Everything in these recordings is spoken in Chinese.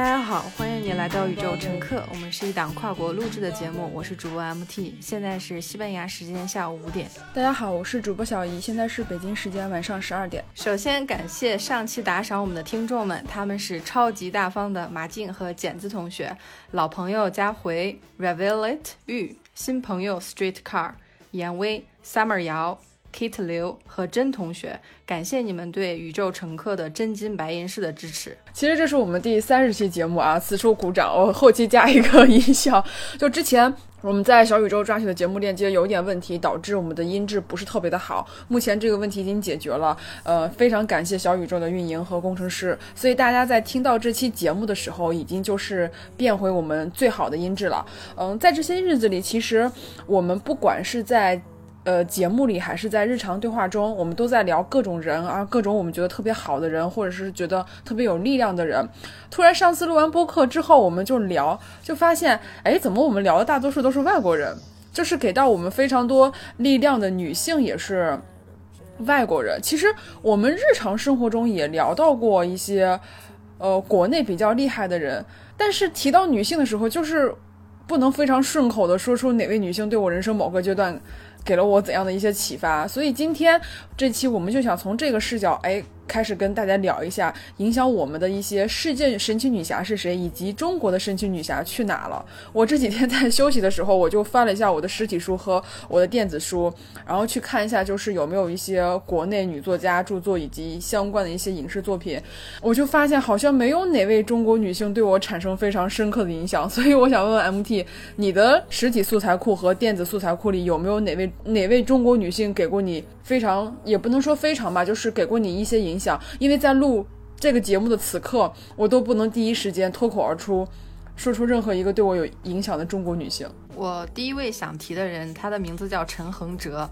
大家好，欢迎你来到宇宙乘客。我们是一档跨国录制的节目，我是主播 MT，现在是西班牙时间下午五点。大家好，我是主播小姨，现在是北京时间晚上十二点。首先感谢上期打赏我们的听众们，他们是超级大方的马静和简子同学，老朋友佳回、Revelit 玉，新朋友 Street Car、严威、Summer 姚。Kate 刘和甄同学，感谢你们对宇宙乘客的真金白银式的支持。其实这是我们第三十期节目啊，此处鼓掌。我后期加一个 音效。就之前我们在小宇宙抓取的节目链接有一点问题，导致我们的音质不是特别的好。目前这个问题已经解决了，呃，非常感谢小宇宙的运营和工程师。所以大家在听到这期节目的时候，已经就是变回我们最好的音质了。嗯，在这些日子里，其实我们不管是在呃，节目里还是在日常对话中，我们都在聊各种人啊，各种我们觉得特别好的人，或者是觉得特别有力量的人。突然上次录完播客之后，我们就聊，就发现，哎，怎么我们聊的大多数都是外国人？就是给到我们非常多力量的女性也是外国人。其实我们日常生活中也聊到过一些，呃，国内比较厉害的人，但是提到女性的时候，就是不能非常顺口的说出哪位女性对我人生某个阶段。给了我怎样的一些启发？所以今天这期我们就想从这个视角，哎。开始跟大家聊一下影响我们的一些世界神奇女侠是谁，以及中国的神奇女侠去哪了。我这几天在休息的时候，我就翻了一下我的实体书和我的电子书，然后去看一下，就是有没有一些国内女作家著作以及相关的一些影视作品。我就发现好像没有哪位中国女性对我产生非常深刻的影响，所以我想问问 MT，你的实体素材库和电子素材库里有没有哪位哪位中国女性给过你？非常也不能说非常吧，就是给过你一些影响。因为在录这个节目的此刻，我都不能第一时间脱口而出，说出任何一个对我有影响的中国女性。我第一位想提的人，她的名字叫陈恒哲，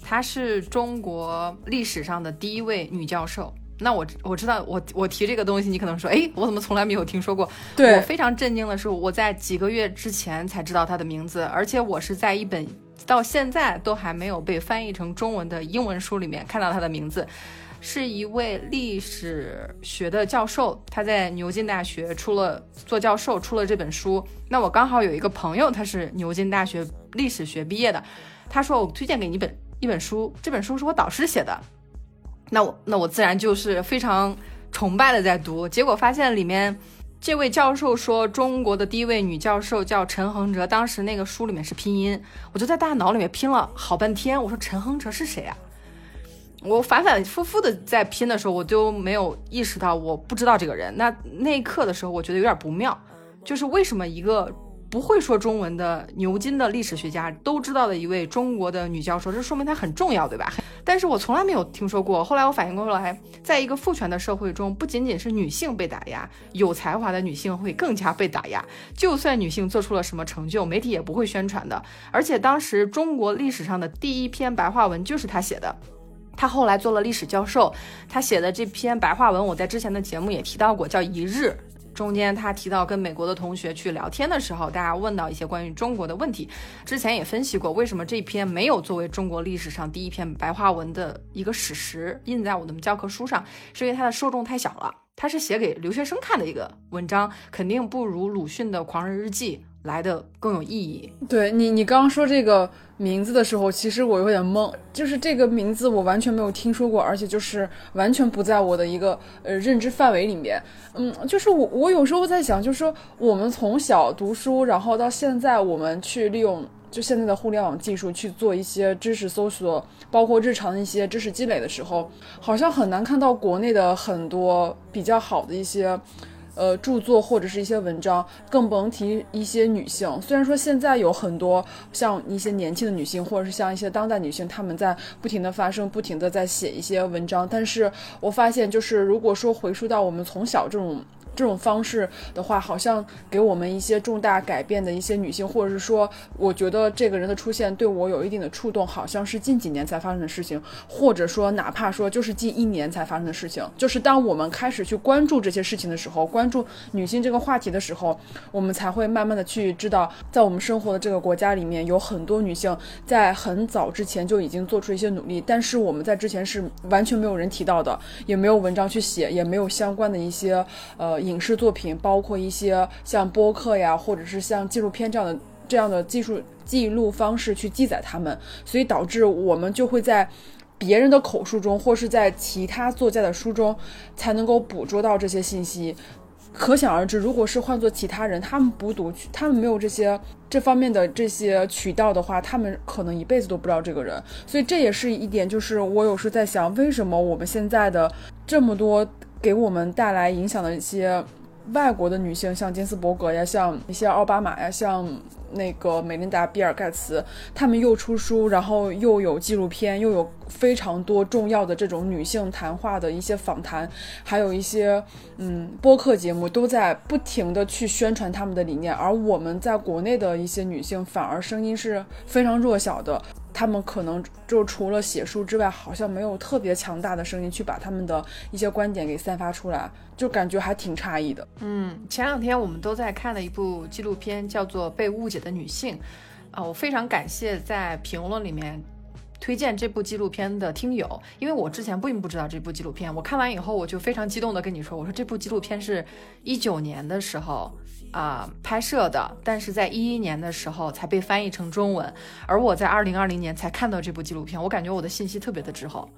她是中国历史上的第一位女教授。那我我知道，我我提这个东西，你可能说，哎，我怎么从来没有听说过？对我非常震惊的是，我在几个月之前才知道她的名字，而且我是在一本。到现在都还没有被翻译成中文的英文书里面看到她的名字，是一位历史学的教授，他在牛津大学出了做教授，出了这本书。那我刚好有一个朋友，他是牛津大学历史学毕业的，他说我推荐给你一本一本书，这本书是我导师写的，那我那我自然就是非常崇拜的在读，结果发现里面。这位教授说，中国的第一位女教授叫陈恒哲。当时那个书里面是拼音，我就在大脑里面拼了好半天。我说陈恒哲是谁啊？我反反复复的在拼的时候，我就没有意识到我不知道这个人。那那一刻的时候，我觉得有点不妙，就是为什么一个。不会说中文的牛津的历史学家都知道的一位中国的女教授，这说明她很重要，对吧？但是我从来没有听说过。后来我反应过来，在一个父权的社会中，不仅仅是女性被打压，有才华的女性会更加被打压。就算女性做出了什么成就，媒体也不会宣传的。而且当时中国历史上的第一篇白话文就是她写的。他后来做了历史教授，他写的这篇白话文，我在之前的节目也提到过，叫《一日》。中间他提到跟美国的同学去聊天的时候，大家问到一些关于中国的问题。之前也分析过，为什么这篇没有作为中国历史上第一篇白话文的一个史实印在我们教科书上，是因为它的受众太小了。它是写给留学生看的一个文章，肯定不如鲁迅的《狂人日记》。来的更有意义。对你，你刚刚说这个名字的时候，其实我有点懵，就是这个名字我完全没有听说过，而且就是完全不在我的一个呃认知范围里面。嗯，就是我我有时候在想，就是说我们从小读书，然后到现在我们去利用就现在的互联网技术去做一些知识搜索，包括日常的一些知识积累的时候，好像很难看到国内的很多比较好的一些。呃，著作或者是一些文章，更甭提一些女性。虽然说现在有很多像一些年轻的女性，或者是像一些当代女性，她们在不停的发生，不停的在写一些文章，但是我发现，就是如果说回溯到我们从小这种。这种方式的话，好像给我们一些重大改变的一些女性，或者是说，我觉得这个人的出现对我有一定的触动，好像是近几年才发生的事情，或者说哪怕说就是近一年才发生的事情。就是当我们开始去关注这些事情的时候，关注女性这个话题的时候，我们才会慢慢的去知道，在我们生活的这个国家里面，有很多女性在很早之前就已经做出一些努力，但是我们在之前是完全没有人提到的，也没有文章去写，也没有相关的一些呃。影视作品，包括一些像播客呀，或者是像纪录片这样的这样的技术记录方式去记载他们，所以导致我们就会在别人的口述中，或是在其他作家的书中，才能够捕捉到这些信息。可想而知，如果是换做其他人，他们不读，他们没有这些这方面的这些渠道的话，他们可能一辈子都不知道这个人。所以这也是一点，就是我有时在想，为什么我们现在的这么多给我们带来影响的一些外国的女性，像金斯伯格呀，像一些奥巴马呀，像。那个美琳达·比尔盖茨，他们又出书，然后又有纪录片，又有非常多重要的这种女性谈话的一些访谈，还有一些嗯播客节目，都在不停的去宣传他们的理念。而我们在国内的一些女性，反而声音是非常弱小的。他们可能就除了写书之外，好像没有特别强大的声音去把他们的一些观点给散发出来，就感觉还挺诧异的。嗯，前两天我们都在看的一部纪录片，叫做《被误解的女性》。啊，我非常感谢在评论里面推荐这部纪录片的听友，因为我之前并不知道这部纪录片，我看完以后我就非常激动的跟你说，我说这部纪录片是一九年的时候。啊，拍摄的，但是在一一年的时候才被翻译成中文，而我在二零二零年才看到这部纪录片，我感觉我的信息特别的滞后。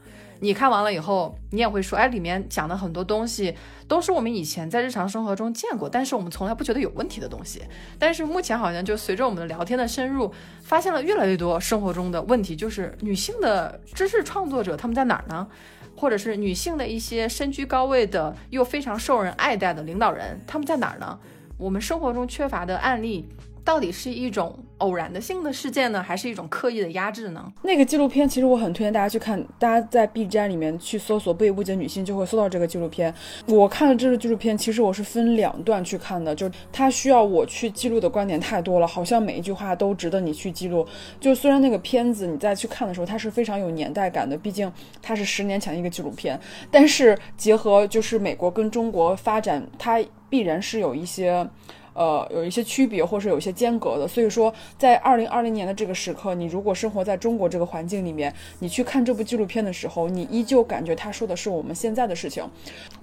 你看完了以后，你也会说，哎，里面讲的很多东西都是我们以前在日常生活中见过，但是我们从来不觉得有问题的东西。但是目前好像就随着我们的聊天的深入，发现了越来越多生活中的问题，就是女性的知识创作者他们在哪儿呢？或者是女性的一些身居高位的又非常受人爱戴的领导人，他们在哪儿呢？我们生活中缺乏的案例，到底是一种偶然的性的事件呢，还是一种刻意的压制呢？那个纪录片其实我很推荐大家去看，大家在 B 站里面去搜索“被误解女性”就会搜到这个纪录片。我看了这个纪录片，其实我是分两段去看的，就它需要我去记录的观点太多了，好像每一句话都值得你去记录。就虽然那个片子你再去看的时候，它是非常有年代感的，毕竟它是十年前一个纪录片，但是结合就是美国跟中国发展，它。必然是有一些，呃，有一些区别，或是有一些间隔的。所以说，在二零二零年的这个时刻，你如果生活在中国这个环境里面，你去看这部纪录片的时候，你依旧感觉他说的是我们现在的事情。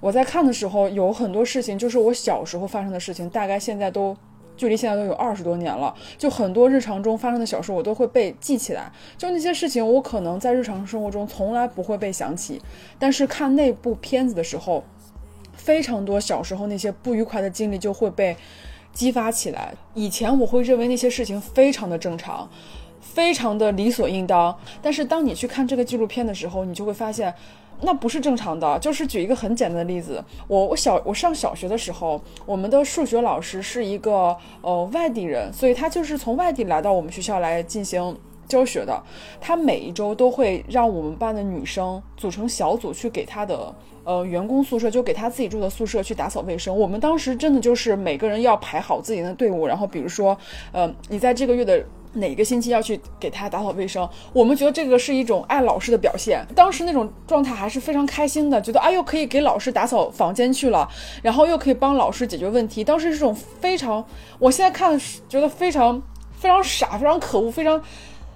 我在看的时候，有很多事情就是我小时候发生的事情，大概现在都距离现在都有二十多年了。就很多日常中发生的小事，我都会被记起来。就那些事情，我可能在日常生活中从来不会被想起，但是看那部片子的时候。非常多小时候那些不愉快的经历就会被激发起来。以前我会认为那些事情非常的正常，非常的理所应当。但是当你去看这个纪录片的时候，你就会发现那不是正常的。就是举一个很简单的例子，我我小我上小学的时候，我们的数学老师是一个呃外地人，所以他就是从外地来到我们学校来进行。教学的，他每一周都会让我们班的女生组成小组去给他的呃员工宿舍，就给他自己住的宿舍去打扫卫生。我们当时真的就是每个人要排好自己的队伍，然后比如说，呃，你在这个月的哪个星期要去给他打扫卫生，我们觉得这个是一种爱老师的表现。当时那种状态还是非常开心的，觉得哎呦可以给老师打扫房间去了，然后又可以帮老师解决问题。当时是种非常，我现在看觉得非常非常傻，非常可恶，非常。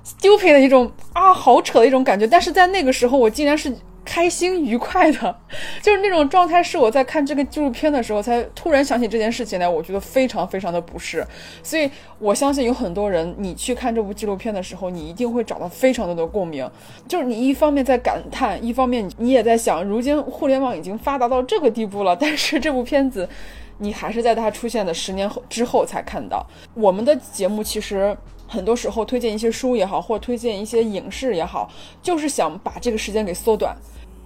stupid 的一种啊，好扯的一种感觉，但是在那个时候，我竟然是开心愉快的，就是那种状态，是我在看这个纪录片的时候才突然想起这件事情来，我觉得非常非常的不适，所以我相信有很多人，你去看这部纪录片的时候，你一定会找到非常多的共鸣，就是你一方面在感叹，一方面你也在想，如今互联网已经发达到这个地步了，但是这部片子，你还是在它出现的十年后之后才看到。我们的节目其实。很多时候推荐一些书也好，或者推荐一些影视也好，就是想把这个时间给缩短。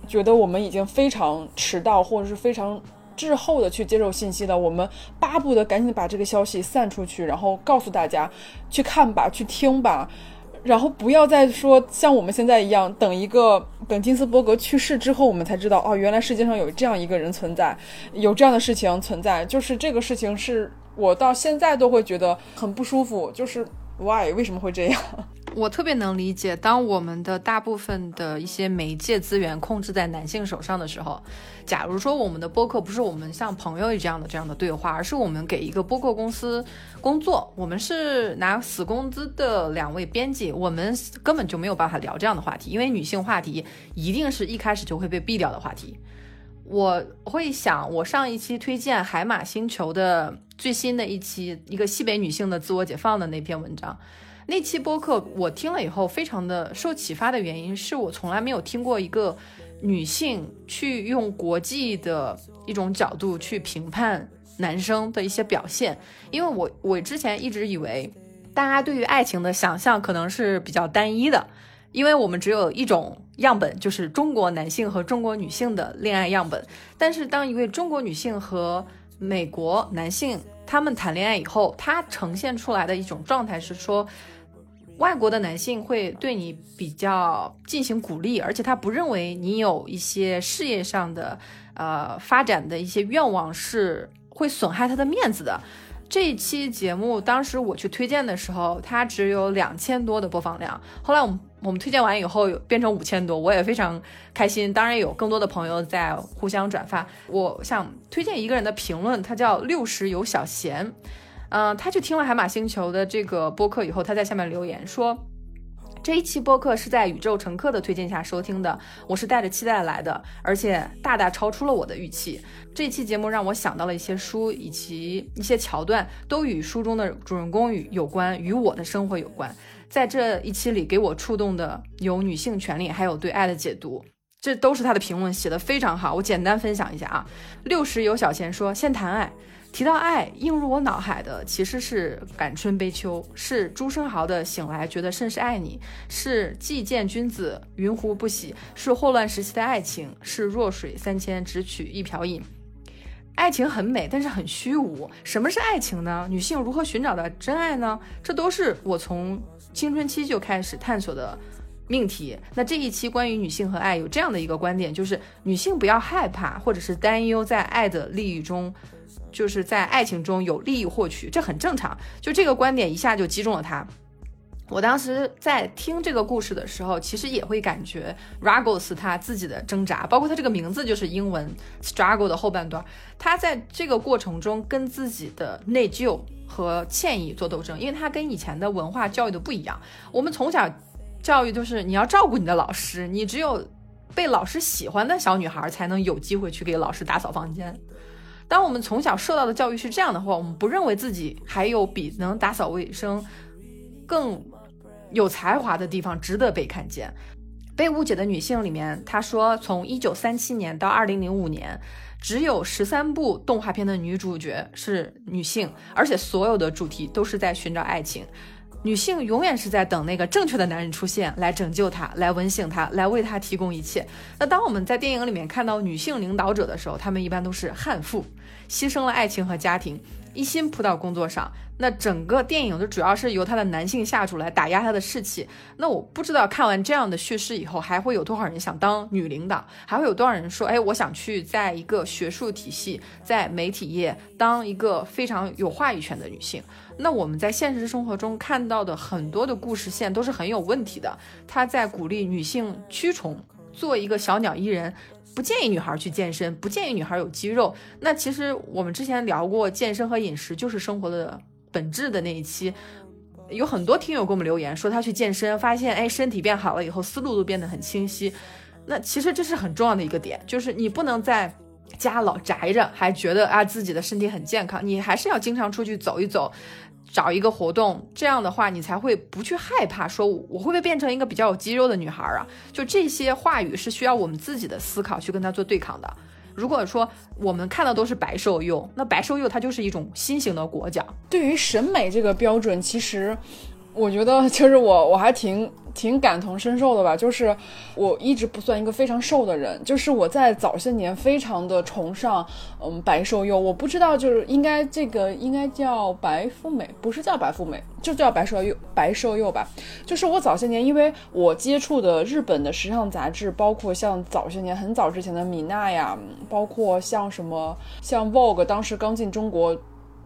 觉得我们已经非常迟到，或者是非常滞后的去接受信息了，我们巴不得赶紧把这个消息散出去，然后告诉大家去看吧，去听吧，然后不要再说像我们现在一样，等一个等金斯伯格去世之后，我们才知道哦，原来世界上有这样一个人存在，有这样的事情存在。就是这个事情是我到现在都会觉得很不舒服，就是。Why？为什么会这样？我特别能理解，当我们的大部分的一些媒介资源控制在男性手上的时候，假如说我们的播客不是我们像朋友这样的这样的对话，而是我们给一个播客公司工作，我们是拿死工资的两位编辑，我们根本就没有办法聊这样的话题，因为女性话题一定是一开始就会被毙掉的话题。我会想，我上一期推荐海马星球的最新的一期，一个西北女性的自我解放的那篇文章，那期播客我听了以后非常的受启发的原因，是我从来没有听过一个女性去用国际的一种角度去评判男生的一些表现，因为我我之前一直以为大家对于爱情的想象可能是比较单一的。因为我们只有一种样本，就是中国男性和中国女性的恋爱样本。但是，当一位中国女性和美国男性他们谈恋爱以后，他呈现出来的一种状态是说，外国的男性会对你比较进行鼓励，而且他不认为你有一些事业上的呃发展的一些愿望是会损害他的面子的。这一期节目当时我去推荐的时候，它只有两千多的播放量。后来我们我们推荐完以后，变成五千多，我也非常开心。当然有更多的朋友在互相转发。我想推荐一个人的评论，他叫六十有小贤，嗯，他去听了海马星球的这个播客以后，他在下面留言说。这一期播客是在宇宙乘客的推荐下收听的，我是带着期待来的，而且大大超出了我的预期。这期节目让我想到了一些书以及一些桥段，都与书中的主人公与有关，与我的生活有关。在这一期里，给我触动的有女性权利，还有对爱的解读，这都是他的评论，写的非常好。我简单分享一下啊，六十有小贤说，先谈爱。提到爱，映入我脑海的其实是《感春悲秋》，是朱生豪的“醒来觉得甚是爱你”，是“既见君子，云胡不喜”，是霍乱时期的爱情，是“弱水三千，只取一瓢饮”。爱情很美，但是很虚无。什么是爱情呢？女性如何寻找到真爱呢？这都是我从青春期就开始探索的命题。那这一期关于女性和爱，有这样的一个观点，就是女性不要害怕或者是担忧在爱的利益中。就是在爱情中有利益获取，这很正常。就这个观点一下就击中了他。我当时在听这个故事的时候，其实也会感觉 Ragos 他自己的挣扎，包括他这个名字就是英文 struggle 的后半段。他在这个过程中跟自己的内疚和歉意做斗争，因为他跟以前的文化教育的不一样。我们从小教育就是你要照顾你的老师，你只有被老师喜欢的小女孩才能有机会去给老师打扫房间。当我们从小受到的教育是这样的话，我们不认为自己还有比能打扫卫生更有才华的地方值得被看见。被误解的女性里面，她说，从一九三七年到二零零五年，只有十三部动画片的女主角是女性，而且所有的主题都是在寻找爱情。女性永远是在等那个正确的男人出现，来拯救她，来吻醒她，来为她提供一切。那当我们在电影里面看到女性领导者的时候，她们一般都是悍妇，牺牲了爱情和家庭。一心扑到工作上，那整个电影就主要是由他的男性下属来打压他的士气。那我不知道看完这样的叙事以后，还会有多少人想当女领导，还会有多少人说，哎，我想去在一个学术体系、在媒体业当一个非常有话语权的女性。那我们在现实生活中看到的很多的故事线都是很有问题的，他在鼓励女性屈从，做一个小鸟依人。不建议女孩去健身，不建议女孩有肌肉。那其实我们之前聊过健身和饮食就是生活的本质的那一期，有很多听友给我们留言说他去健身，发现哎身体变好了以后思路都变得很清晰。那其实这是很重要的一个点，就是你不能在家老宅着，还觉得啊自己的身体很健康，你还是要经常出去走一走。找一个活动，这样的话你才会不去害怕，说我会不会变成一个比较有肌肉的女孩儿啊？就这些话语是需要我们自己的思考去跟他做对抗的。如果说我们看到都是白瘦幼，那白瘦幼它就是一种新型的裹脚。对于审美这个标准，其实我觉得就是我我还挺。挺感同身受的吧，就是我一直不算一个非常瘦的人，就是我在早些年非常的崇尚，嗯，白瘦幼。我不知道，就是应该这个应该叫白富美，不是叫白富美，就叫白瘦幼，白瘦幼吧。就是我早些年，因为我接触的日本的时尚杂志，包括像早些年很早之前的米娜呀，包括像什么像 Vogue，当时刚进中国。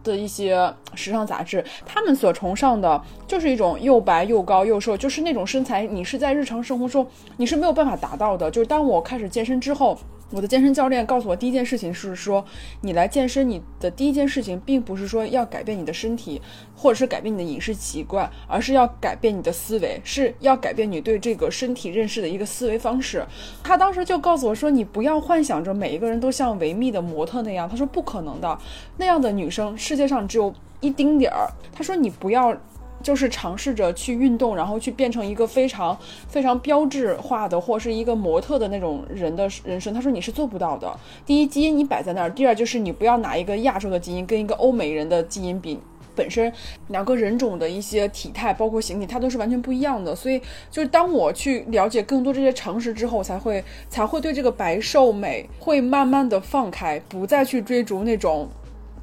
的一些时尚杂志，他们所崇尚的就是一种又白又高又瘦，就是那种身材，你是在日常生活中你是没有办法达到的。就是当我开始健身之后。我的健身教练告诉我，第一件事情是说，你来健身，你的第一件事情并不是说要改变你的身体，或者是改变你的饮食习惯，而是要改变你的思维，是要改变你对这个身体认识的一个思维方式。他当时就告诉我说，你不要幻想着每一个人都像维密的模特那样，他说不可能的，那样的女生世界上只有一丁点儿。他说你不要。就是尝试着去运动，然后去变成一个非常非常标志化的，或是一个模特的那种人的人生。他说你是做不到的。第一，基因你摆在那儿；第二，就是你不要拿一个亚洲的基因跟一个欧美人的基因比，本身两个人种的一些体态，包括形体，它都是完全不一样的。所以，就是当我去了解更多这些常识之后，才会才会对这个白瘦美会慢慢的放开，不再去追逐那种。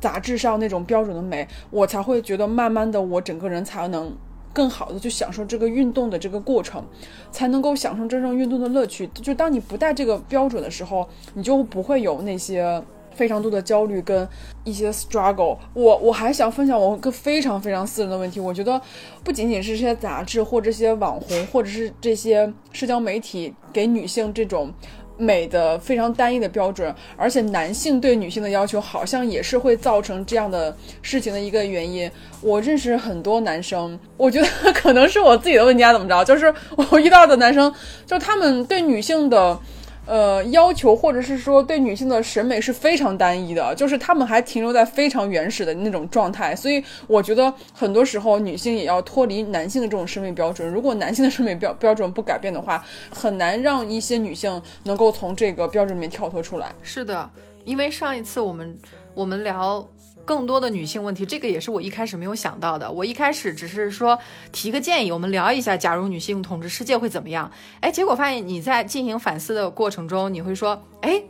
杂志上那种标准的美，我才会觉得慢慢的，我整个人才能更好的去享受这个运动的这个过程，才能够享受真正运动的乐趣。就当你不带这个标准的时候，你就不会有那些非常多的焦虑跟一些 struggle。我我还想分享我个非常非常私人的问题，我觉得不仅仅是这些杂志或这些网红，或者是这些社交媒体给女性这种。美的非常单一的标准，而且男性对女性的要求好像也是会造成这样的事情的一个原因。我认识很多男生，我觉得可能是我自己的问题，怎么着？就是我遇到的男生，就他们对女性的。呃，要求或者是说对女性的审美是非常单一的，就是他们还停留在非常原始的那种状态，所以我觉得很多时候女性也要脱离男性的这种审美标准。如果男性的审美标标准不改变的话，很难让一些女性能够从这个标准里面跳脱出来。是的，因为上一次我们我们聊。更多的女性问题，这个也是我一开始没有想到的。我一开始只是说提个建议，我们聊一下，假如女性统治世界会怎么样？哎，结果发现你在进行反思的过程中，你会说，哎，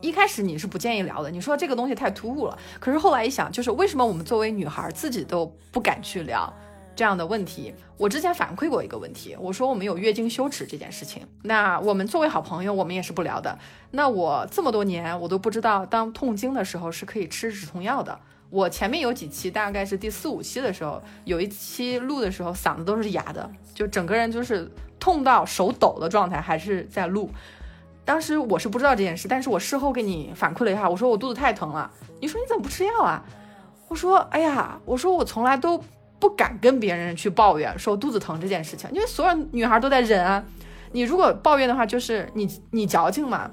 一开始你是不建议聊的，你说这个东西太突兀了。可是后来一想，就是为什么我们作为女孩自己都不敢去聊？这样的问题，我之前反馈过一个问题，我说我们有月经羞耻这件事情。那我们作为好朋友，我们也是不聊的。那我这么多年，我都不知道当痛经的时候是可以吃止痛药的。我前面有几期，大概是第四五期的时候，有一期录的时候嗓子都是哑的，就整个人就是痛到手抖的状态，还是在录。当时我是不知道这件事，但是我事后给你反馈了一下，我说我肚子太疼了。你说你怎么不吃药啊？我说哎呀，我说我从来都。不敢跟别人去抱怨说肚子疼这件事情，因为所有女孩都在忍啊。你如果抱怨的话，就是你你矫情嘛，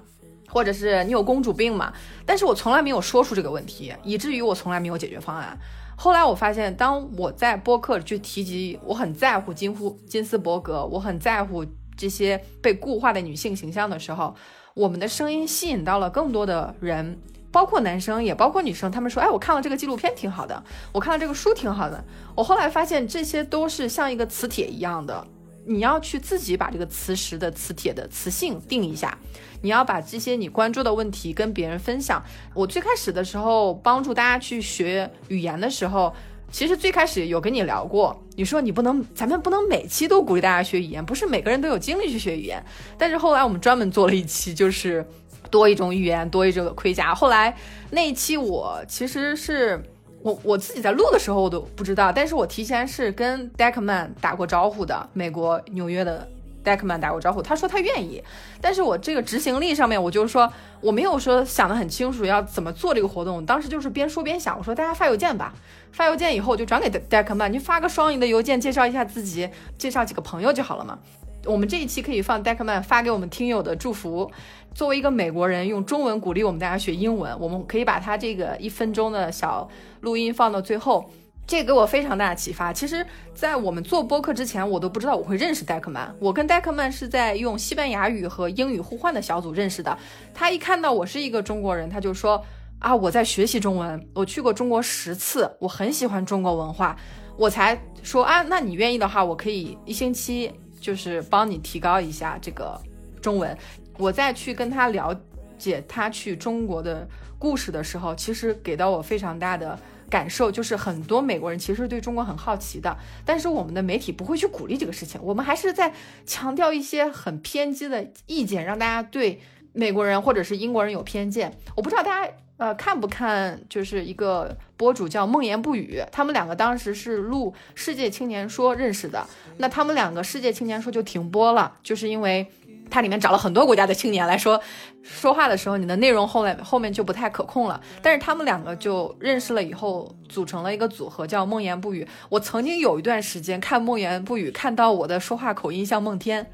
或者是你有公主病嘛。但是我从来没有说出这个问题，以至于我从来没有解决方案。后来我发现，当我在播客去提及我很在乎金夫金斯伯格，我很在乎这些被固化的女性形象的时候，我们的声音吸引到了更多的人。包括男生也包括女生，他们说：“哎，我看了这个纪录片挺好的，我看了这个书挺好的。”我后来发现这些都是像一个磁铁一样的，你要去自己把这个磁石的磁铁的磁性定一下，你要把这些你关注的问题跟别人分享。我最开始的时候帮助大家去学语言的时候，其实最开始有跟你聊过，你说你不能，咱们不能每期都鼓励大家学语言，不是每个人都有精力去学语言。但是后来我们专门做了一期，就是。多一种语言，多一种盔甲。后来那一期我其实是我我自己在录的时候我都不知道，但是我提前是跟 Deckman 打过招呼的，美国纽约的 Deckman 打过招呼，他说他愿意，但是我这个执行力上面，我就是说我没有说想得很清楚要怎么做这个活动，当时就是边说边想，我说大家发邮件吧，发邮件以后我就转给 Deckman，你发个双赢的邮件，介绍一下自己，介绍几个朋友就好了嘛。我们这一期可以放 Deckman 发给我们听友的祝福。作为一个美国人，用中文鼓励我们大家学英文，我们可以把他这个一分钟的小录音放到最后，这给我非常大的启发。其实，在我们做播客之前，我都不知道我会认识戴克曼。我跟戴克曼是在用西班牙语和英语互换的小组认识的。他一看到我是一个中国人，他就说：“啊，我在学习中文，我去过中国十次，我很喜欢中国文化。”我才说：“啊，那你愿意的话，我可以一星期就是帮你提高一下这个中文。”我再去跟他了解他去中国的故事的时候，其实给到我非常大的感受，就是很多美国人其实对中国很好奇的，但是我们的媒体不会去鼓励这个事情，我们还是在强调一些很偏激的意见，让大家对美国人或者是英国人有偏见。我不知道大家呃，看不看就是一个博主叫梦言不语，他们两个当时是录《世界青年说》认识的，那他们两个《世界青年说》就停播了，就是因为它里面找了很多国家的青年来说说话的时候，你的内容后来后面就不太可控了。但是他们两个就认识了以后，组成了一个组合叫梦言不语。我曾经有一段时间看梦言不语，看到我的说话口音像梦天，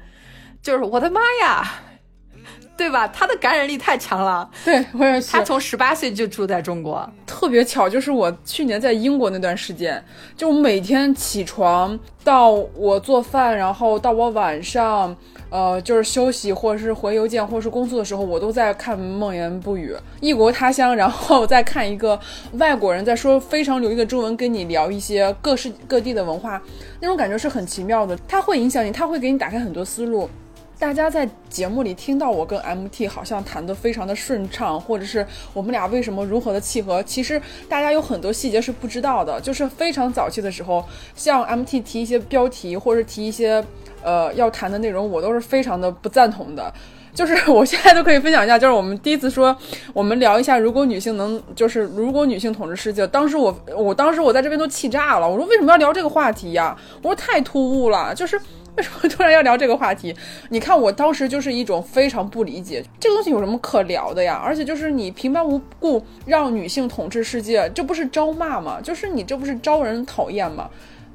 就是我的妈呀！对吧？他的感染力太强了。对，我也是。他从十八岁就住在中国，特别巧，就是我去年在英国那段时间，就每天起床到我做饭，然后到我晚上，呃，就是休息或者是回邮件或者是工作的时候，我都在看《梦言不语》，异国他乡，然后再看一个外国人在说非常流利的中文跟你聊一些各式各地的文化，那种感觉是很奇妙的。它会影响你，它会给你打开很多思路。大家在节目里听到我跟 MT 好像谈得非常的顺畅，或者是我们俩为什么如何的契合，其实大家有很多细节是不知道的。就是非常早期的时候，像 MT 提一些标题，或者提一些呃要谈的内容，我都是非常的不赞同的。就是我现在都可以分享一下，就是我们第一次说我们聊一下，如果女性能，就是如果女性统治世界，当时我我当时我在这边都气炸了，我说为什么要聊这个话题呀？我说太突兀了，就是。为什么突然要聊这个话题？你看，我当时就是一种非常不理解，这个东西有什么可聊的呀？而且就是你平白无故让女性统治世界，这不是招骂吗？就是你这不是招人讨厌吗？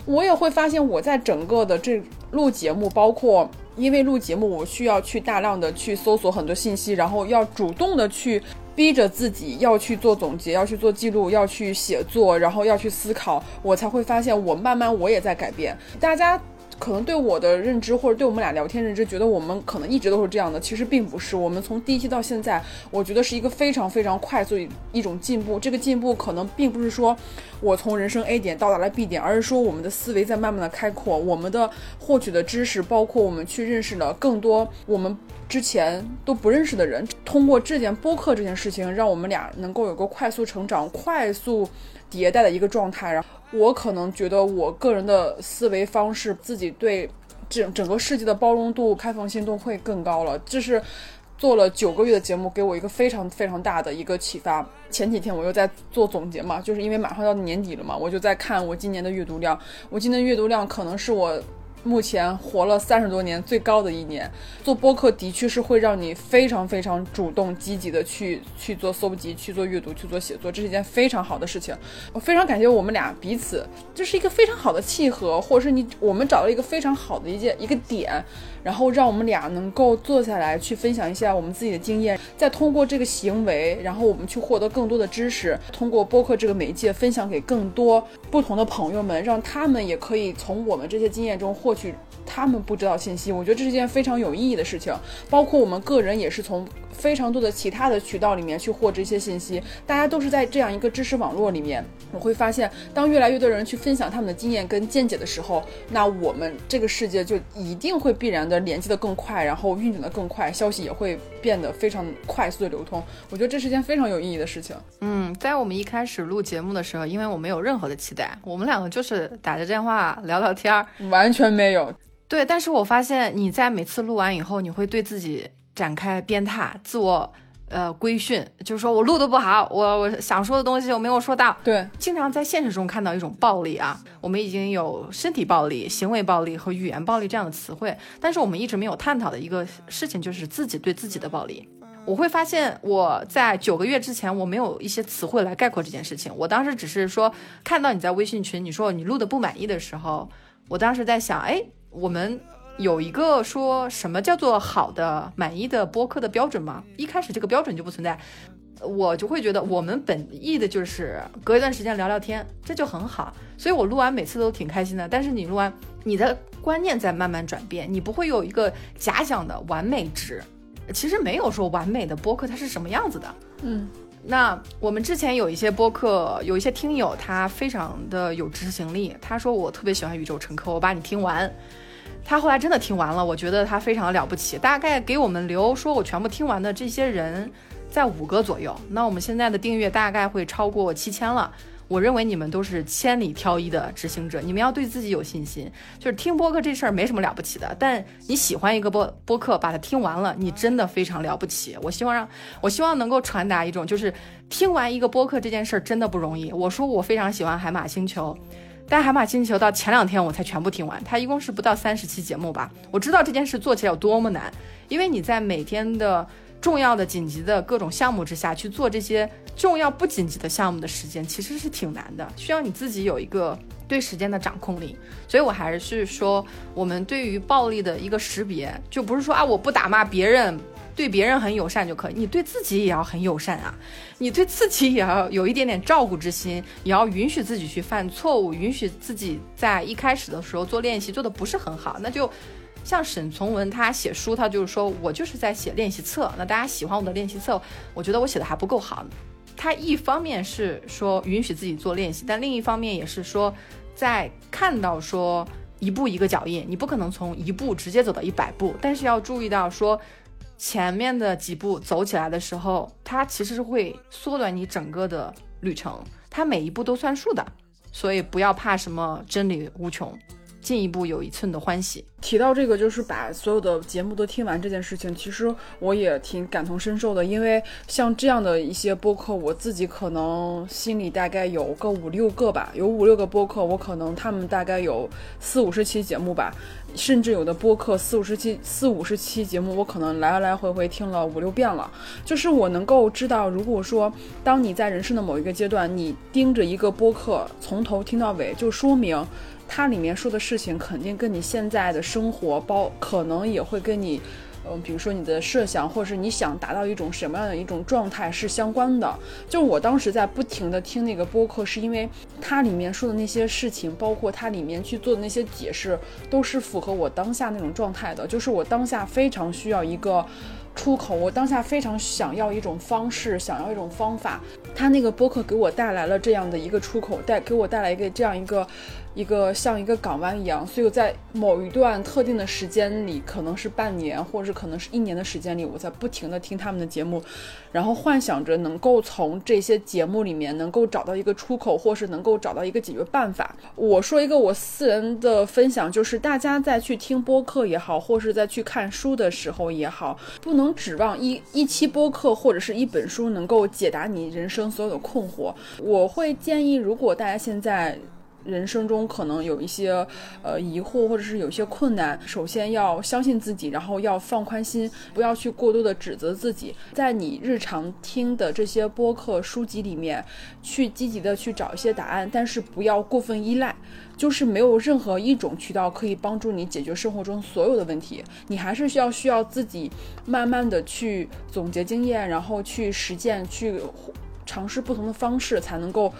我也会发现，我在整个的这录节目，包括因为录节目，我需要去大量的去搜索很多信息，然后要主动的去逼着自己要去做总结，要去做记录，要去写作，然后要去思考，我才会发现，我慢慢我也在改变。大家。可能对我的认知，或者对我们俩聊天认知，觉得我们可能一直都是这样的，其实并不是。我们从第一期到现在，我觉得是一个非常非常快速一种进步。这个进步可能并不是说我从人生 A 点到达了 B 点，而是说我们的思维在慢慢的开阔，我们的获取的知识，包括我们去认识了更多我们之前都不认识的人。通过这件播客这件事情，让我们俩能够有个快速成长、快速迭代的一个状态，然后。我可能觉得我个人的思维方式，自己对整整个世界的包容度、开放性都会更高了。这是做了九个月的节目，给我一个非常非常大的一个启发。前几天我又在做总结嘛，就是因为马上到年底了嘛，我就在看我今年的阅读量。我今年阅读量可能是我。目前活了三十多年最高的一年，做播客的确是会让你非常非常主动积极的去去做搜集、去做阅读、去做写作，这是一件非常好的事情。我非常感谢我们俩彼此，这是一个非常好的契合，或者是你我们找到一个非常好的一件一个点。然后让我们俩能够坐下来去分享一下我们自己的经验，再通过这个行为，然后我们去获得更多的知识，通过播客这个媒介分享给更多不同的朋友们，让他们也可以从我们这些经验中获取他们不知道信息。我觉得这是一件非常有意义的事情。包括我们个人也是从非常多的其他的渠道里面去获知一些信息，大家都是在这样一个知识网络里面。我会发现，当越来越多人去分享他们的经验跟见解的时候，那我们这个世界就一定会必然的联系的更快，然后运转的更快，消息也会变得非常快速的流通。我觉得这是件非常有意义的事情。嗯，在我们一开始录节目的时候，因为我没有任何的期待，我们两个就是打着电话聊聊天儿，完全没有。对，但是我发现你在每次录完以后，你会对自己展开鞭挞，自我。呃，规训就是说我录的不好，我我想说的东西我没有说到。对，经常在现实中看到一种暴力啊，我们已经有身体暴力、行为暴力和语言暴力这样的词汇，但是我们一直没有探讨的一个事情就是自己对自己的暴力。我会发现我在九个月之前我没有一些词汇来概括这件事情，我当时只是说看到你在微信群你说你录的不满意的时候，我当时在想，哎，我们。有一个说什么叫做好的满意的播客的标准吗？一开始这个标准就不存在，我就会觉得我们本意的就是隔一段时间聊聊天，这就很好。所以我录完每次都挺开心的。但是你录完，你的观念在慢慢转变，你不会有一个假想的完美值。其实没有说完美的播客它是什么样子的。嗯，那我们之前有一些播客，有一些听友他非常的有执行力，他说我特别喜欢宇宙乘客，我把你听完。他后来真的听完了，我觉得他非常了不起。大概给我们留说我全部听完的这些人，在五个左右。那我们现在的订阅大概会超过七千了。我认为你们都是千里挑一的执行者，你们要对自己有信心。就是听播客这事儿没什么了不起的，但你喜欢一个播播客，把它听完了，你真的非常了不起。我希望让我希望能够传达一种，就是听完一个播客这件事儿真的不容易。我说我非常喜欢海马星球，但海马星球到前两天我才全部听完，它一共是不到三十期节目吧。我知道这件事做起来有多么难，因为你在每天的重要的紧急的各种项目之下去做这些。重要不紧急的项目的时间其实是挺难的，需要你自己有一个对时间的掌控力。所以我还是说，我们对于暴力的一个识别，就不是说啊，我不打骂别人，对别人很友善就可以，你对自己也要很友善啊，你对自己也要有一点点照顾之心，也要允许自己去犯错误，允许自己在一开始的时候做练习做的不是很好，那就像沈从文他写书，他就是说我就是在写练习册，那大家喜欢我的练习册，我觉得我写的还不够好。他一方面是说允许自己做练习，但另一方面也是说，在看到说一步一个脚印，你不可能从一步直接走到一百步，但是要注意到说前面的几步走起来的时候，它其实是会缩短你整个的旅程，它每一步都算数的，所以不要怕什么真理无穷，进一步有一寸的欢喜。提到这个，就是把所有的节目都听完这件事情，其实我也挺感同身受的。因为像这样的一些播客，我自己可能心里大概有个五六个吧，有五六个播客，我可能他们大概有四五十期节目吧，甚至有的播客四五十期四五十期节目，我可能来来回回听了五六遍了。就是我能够知道，如果说当你在人生的某一个阶段，你盯着一个播客从头听到尾，就说明。它里面说的事情肯定跟你现在的生活包，可能也会跟你，嗯，比如说你的设想，或者是你想达到一种什么样的一种状态是相关的。就我当时在不停的听那个播客，是因为它里面说的那些事情，包括它里面去做的那些解释，都是符合我当下那种状态的。就是我当下非常需要一个出口，我当下非常想要一种方式，想要一种方法。它那个播客给我带来了这样的一个出口，带给我带来一个这样一个。一个像一个港湾一样，所以我在某一段特定的时间里，可能是半年，或者是可能是一年的时间里，我在不停的听他们的节目，然后幻想着能够从这些节目里面能够找到一个出口，或是能够找到一个解决办法。我说一个我私人的分享，就是大家在去听播客也好，或是在去看书的时候也好，不能指望一一期播客或者是一本书能够解答你人生所有的困惑。我会建议，如果大家现在。人生中可能有一些呃疑惑，或者是有一些困难，首先要相信自己，然后要放宽心，不要去过多的指责自己。在你日常听的这些播客书籍里面，去积极的去找一些答案，但是不要过分依赖，就是没有任何一种渠道可以帮助你解决生活中所有的问题，你还是需要需要自己慢慢的去总结经验，然后去实践，去尝试不同的方式，才能够。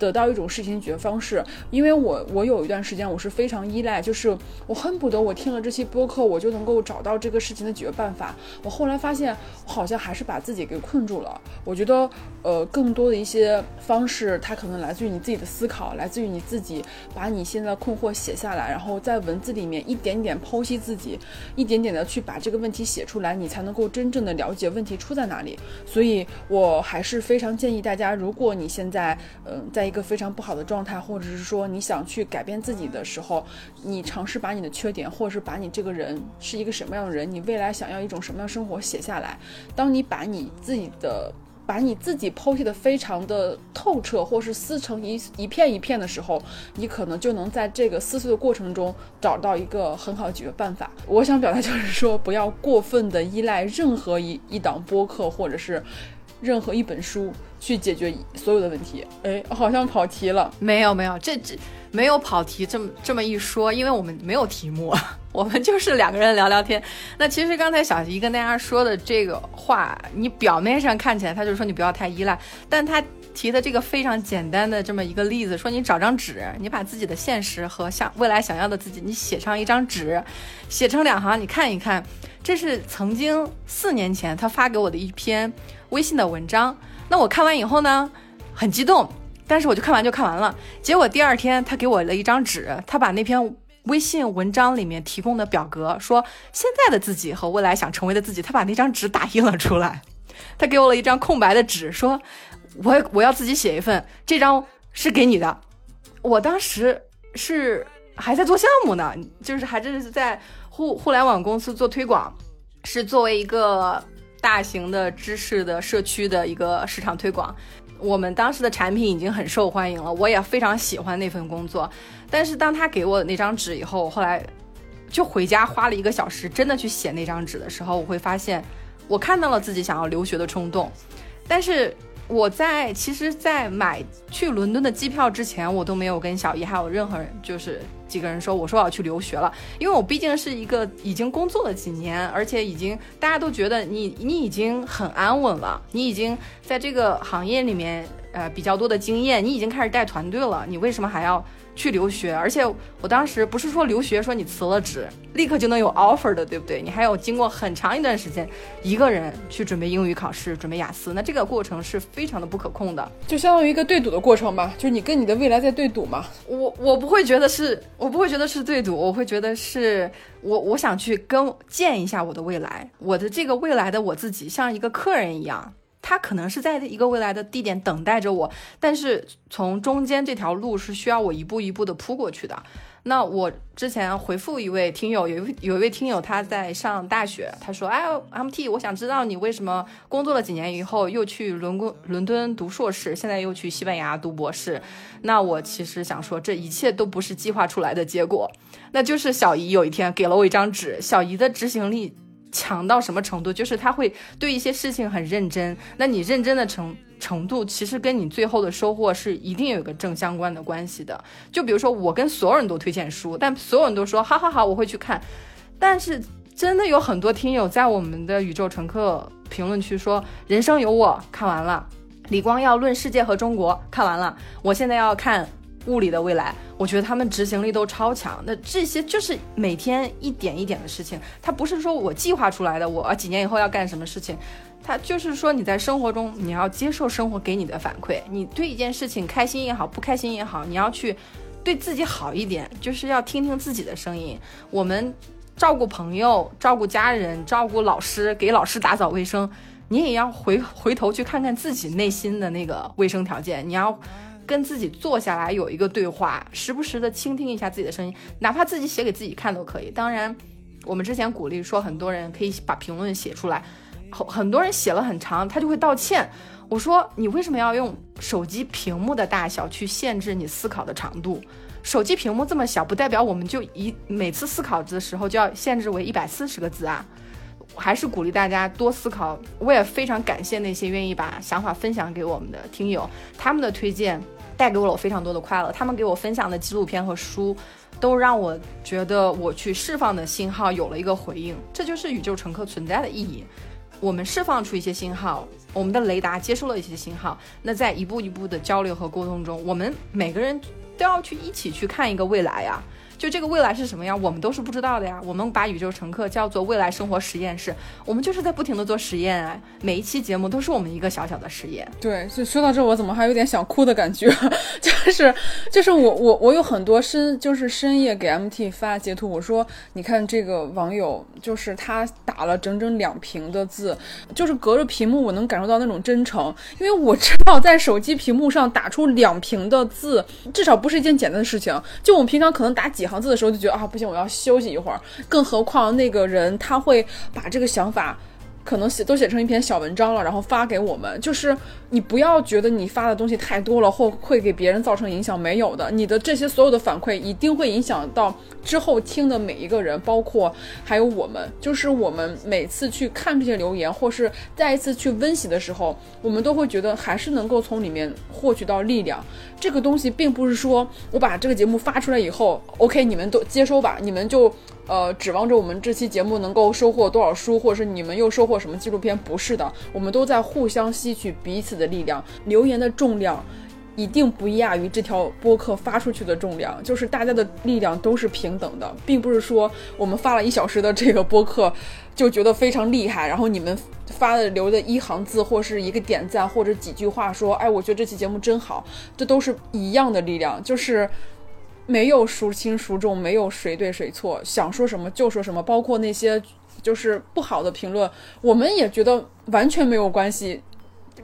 得到一种事情解决方式，因为我我有一段时间我是非常依赖，就是我恨不得我听了这期播客，我就能够找到这个事情的解决办法。我后来发现，我好像还是把自己给困住了。我觉得，呃，更多的一些方式，它可能来自于你自己的思考，来自于你自己把你现在困惑写下来，然后在文字里面一点点剖析自己，一点点的去把这个问题写出来，你才能够真正的了解问题出在哪里。所以我还是非常建议大家，如果你现在，嗯，在一个非常不好的状态，或者是说你想去改变自己的时候，你尝试把你的缺点，或者是把你这个人是一个什么样的人，你未来想要一种什么样生活写下来。当你把你自己的，把你自己剖析的非常的透彻，或是撕成一一片一片的时候，你可能就能在这个撕碎的过程中找到一个很好的解决办法。我想表达就是说，不要过分的依赖任何一一档播客，或者是。任何一本书去解决所有的问题，哎，好像跑题了。没有没有，这这没有跑题这么这么一说，因为我们没有题目，我们就是两个人聊聊天。那其实刚才小姨跟大家说的这个话，你表面上看起来他就说你不要太依赖，但他提的这个非常简单的这么一个例子，说你找张纸，你把自己的现实和想未来想要的自己，你写上一张纸，写成两行，你看一看，这是曾经四年前他发给我的一篇。微信的文章，那我看完以后呢，很激动，但是我就看完就看完了。结果第二天他给我了一张纸，他把那篇微信文章里面提供的表格，说现在的自己和未来想成为的自己，他把那张纸打印了出来。他给我了一张空白的纸，说我我要自己写一份。这张是给你的。我当时是还在做项目呢，就是还真是在互互联网公司做推广，是作为一个大型的知识的社区的一个市场推广。我们当时的产品已经很受欢迎了，我也非常喜欢那份工作。但是当他给我那张纸以后，我后来就回家花了一个小时，真的去写那张纸的时候，我会发现，我看到了自己想要留学的冲动。但是我在其实，在买去伦敦的机票之前，我都没有跟小姨还有任何人，就是几个人说，我说我要去留学了，因为我毕竟是一个已经工作了几年，而且已经大家都觉得你你已经很安稳了，你已经在这个行业里面呃比较多的经验，你已经开始带团队了，你为什么还要？去留学，而且我当时不是说留学，说你辞了职立刻就能有 offer 的，对不对？你还有经过很长一段时间，一个人去准备英语考试，准备雅思，那这个过程是非常的不可控的，就相当于一个对赌的过程吧，就是你跟你的未来在对赌嘛。我我不会觉得是，我不会觉得是对赌，我会觉得是我我想去跟见一下我的未来，我的这个未来的我自己像一个客人一样。他可能是在一个未来的地点等待着我，但是从中间这条路是需要我一步一步的铺过去的。那我之前回复一位听友，有一位有一位听友他在上大学，他说：“哎，MT，我想知道你为什么工作了几年以后又去伦敦伦敦读硕士，现在又去西班牙读博士？”那我其实想说，这一切都不是计划出来的结果，那就是小姨有一天给了我一张纸，小姨的执行力。强到什么程度？就是他会对一些事情很认真。那你认真的程程度，其实跟你最后的收获是一定有一个正相关的关系的。就比如说，我跟所有人都推荐书，但所有人都说好好好，我会去看。但是真的有很多听友在我们的宇宙乘客评论区说：“人生有我看完了，李光耀论世界和中国看完了，我现在要看。”物理的未来，我觉得他们执行力都超强。那这些就是每天一点一点的事情，它不是说我计划出来的，我几年以后要干什么事情，它就是说你在生活中你要接受生活给你的反馈。你对一件事情开心也好，不开心也好，你要去对自己好一点，就是要听听自己的声音。我们照顾朋友、照顾家人、照顾老师，给老师打扫卫生，你也要回回头去看看自己内心的那个卫生条件，你要。跟自己坐下来有一个对话，时不时的倾听一下自己的声音，哪怕自己写给自己看都可以。当然，我们之前鼓励说，很多人可以把评论写出来，很很多人写了很长，他就会道歉。我说，你为什么要用手机屏幕的大小去限制你思考的长度？手机屏幕这么小，不代表我们就一每次思考的时候就要限制为一百四十个字啊。还是鼓励大家多思考。我也非常感谢那些愿意把想法分享给我们的听友，他们的推荐。带给我了非常多的快乐。他们给我分享的纪录片和书，都让我觉得我去释放的信号有了一个回应。这就是宇宙乘客存在的意义。我们释放出一些信号，我们的雷达接收了一些信号。那在一步一步的交流和沟通中，我们每个人都要去一起去看一个未来呀。就这个未来是什么样，我们都是不知道的呀。我们把宇宙乘客叫做未来生活实验室，我们就是在不停的做实验啊。每一期节目都是我们一个小小的实验。对，就说到这，我怎么还有点想哭的感觉？就是就是我我我有很多深就是深夜给 MT 发截图，我说你看这个网友，就是他打了整整两屏的字，就是隔着屏幕我能感受到那种真诚，因为我知道在手机屏幕上打出两屏的字，至少不是一件简单的事情。就我们平常可能打几。行字的时候就觉得啊不行，我要休息一会儿。更何况那个人他会把这个想法。可能写都写成一篇小文章了，然后发给我们。就是你不要觉得你发的东西太多了，或会给别人造成影响，没有的。你的这些所有的反馈一定会影响到之后听的每一个人，包括还有我们。就是我们每次去看这些留言，或是再一次去温习的时候，我们都会觉得还是能够从里面获取到力量。这个东西并不是说我把这个节目发出来以后，OK，你们都接收吧，你们就。呃，指望着我们这期节目能够收获多少书，或者是你们又收获什么纪录片？不是的，我们都在互相吸取彼此的力量。留言的重量一定不亚于这条播客发出去的重量，就是大家的力量都是平等的，并不是说我们发了一小时的这个播客就觉得非常厉害，然后你们发的留的一行字或是一个点赞或者几句话说，哎，我觉得这期节目真好，这都是一样的力量，就是。没有孰轻孰重，没有谁对谁错，想说什么就说什么，包括那些就是不好的评论，我们也觉得完全没有关系。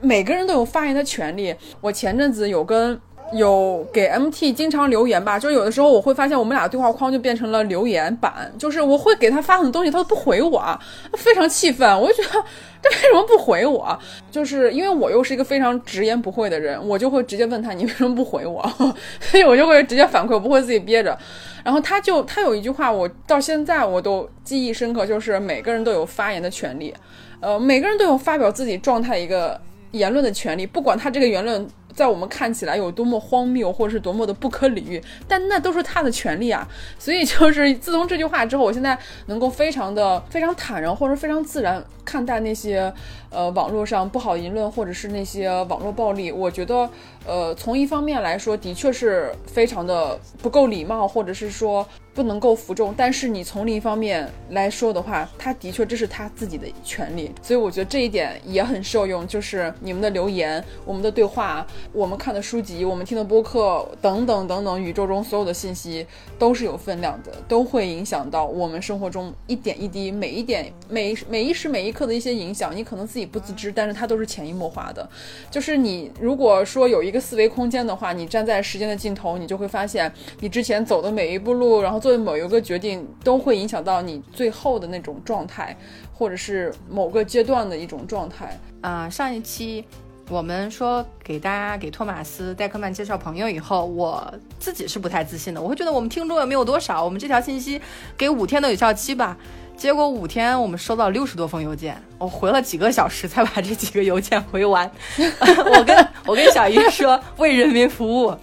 每个人都有发言的权利。我前阵子有跟有给 MT 经常留言吧，就有的时候我会发现我们俩对话框就变成了留言板，就是我会给他发很多东西，他都不回我，非常气愤。我就觉得这为什么不回我？就是因为我又是一个非常直言不讳的人，我就会直接问他你为什么不回我，所以我就会直接反馈，我不会自己憋着。然后他就他有一句话，我到现在我都记忆深刻，就是每个人都有发言的权利，呃，每个人都有发表自己状态一个言论的权利，不管他这个言论。在我们看起来有多么荒谬，或者是多么的不可理喻，但那都是他的权利啊。所以就是自从这句话之后，我现在能够非常的非常坦然，或者非常自然看待那些呃网络上不好言论，或者是那些网络暴力。我觉得，呃，从一方面来说，的确是非常的不够礼貌，或者是说。不能够服众，但是你从另一方面来说的话，他的确这是他自己的权利，所以我觉得这一点也很受用。就是你们的留言、我们的对话、我们看的书籍、我们听的播客等等等等，宇宙中所有的信息都是有分量的，都会影响到我们生活中一点一滴、每一点、每每一时每一刻的一些影响。你可能自己不自知，但是它都是潜移默化的。就是你如果说有一个思维空间的话，你站在时间的尽头，你就会发现你之前走的每一步路，然后。做的某一个决定都会影响到你最后的那种状态，或者是某个阶段的一种状态啊。上一期我们说给大家给托马斯戴克曼介绍朋友以后，我自己是不太自信的，我会觉得我们听众也没有多少，我们这条信息给五天的有效期吧。结果五天我们收到六十多封邮件，我回了几个小时才把这几个邮件回完。我 跟我跟小鱼说为人民服务。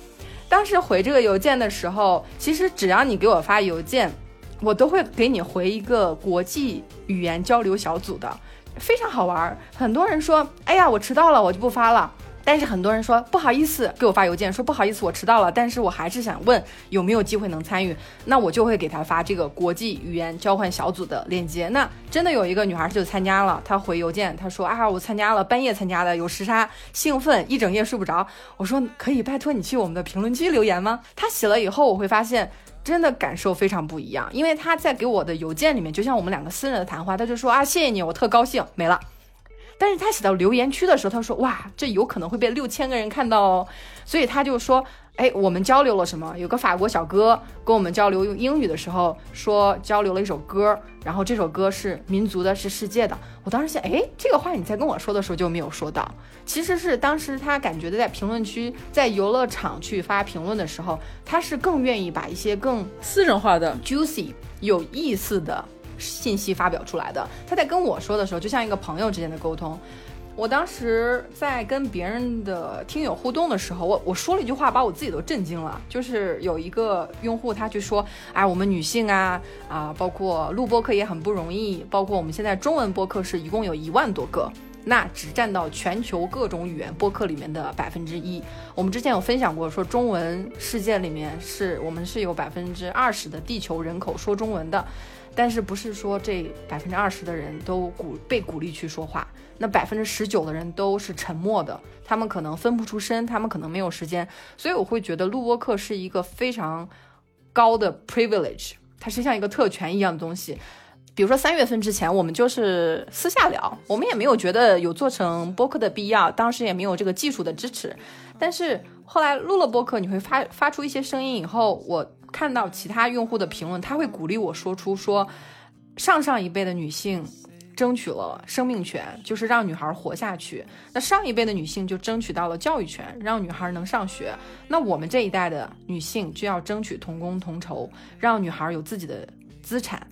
当时回这个邮件的时候，其实只要你给我发邮件，我都会给你回一个国际语言交流小组的，非常好玩儿。很多人说，哎呀，我迟到了，我就不发了。但是很多人说不好意思给我发邮件，说不好意思我迟到了，但是我还是想问有没有机会能参与，那我就会给他发这个国际语言交换小组的链接。那真的有一个女孩就参加了，她回邮件，她说啊我参加了，半夜参加的，有时差，兴奋，一整夜睡不着。我说可以拜托你去我们的评论区留言吗？她写了以后，我会发现真的感受非常不一样，因为他在给我的邮件里面，就像我们两个私人的谈话，他就说啊谢谢你，我特高兴，没了。但是他写到留言区的时候，他说：“哇，这有可能会被六千个人看到哦。”所以他就说：“哎，我们交流了什么？有个法国小哥跟我们交流用英语的时候，说交流了一首歌，然后这首歌是民族的，是世界的。我当时想，哎，这个话你在跟我说的时候就没有说到。其实是当时他感觉的，在评论区，在游乐场去发评论的时候，他是更愿意把一些更私人化的、juicy、有意思的。”信息发表出来的，他在跟我说的时候，就像一个朋友之间的沟通。我当时在跟别人的听友互动的时候，我我说了一句话，把我自己都震惊了。就是有一个用户，他就说：“哎，我们女性啊啊，包括录播客也很不容易，包括我们现在中文播客是一共有一万多个，那只占到全球各种语言播客里面的百分之一。我们之前有分享过，说中文世界里面是我们是有百分之二十的地球人口说中文的。”但是不是说这百分之二十的人都鼓被鼓励去说话，那百分之十九的人都是沉默的，他们可能分不出身，他们可能没有时间，所以我会觉得录播课是一个非常高的 privilege，它是像一个特权一样的东西。比如说三月份之前，我们就是私下聊，我们也没有觉得有做成播客的必要，当时也没有这个技术的支持。但是后来录了播客，你会发发出一些声音以后，我。看到其他用户的评论，他会鼓励我说出说，上上一辈的女性争取了生命权，就是让女孩活下去。那上一辈的女性就争取到了教育权，让女孩能上学。那我们这一代的女性就要争取同工同酬，让女孩有自己的资产，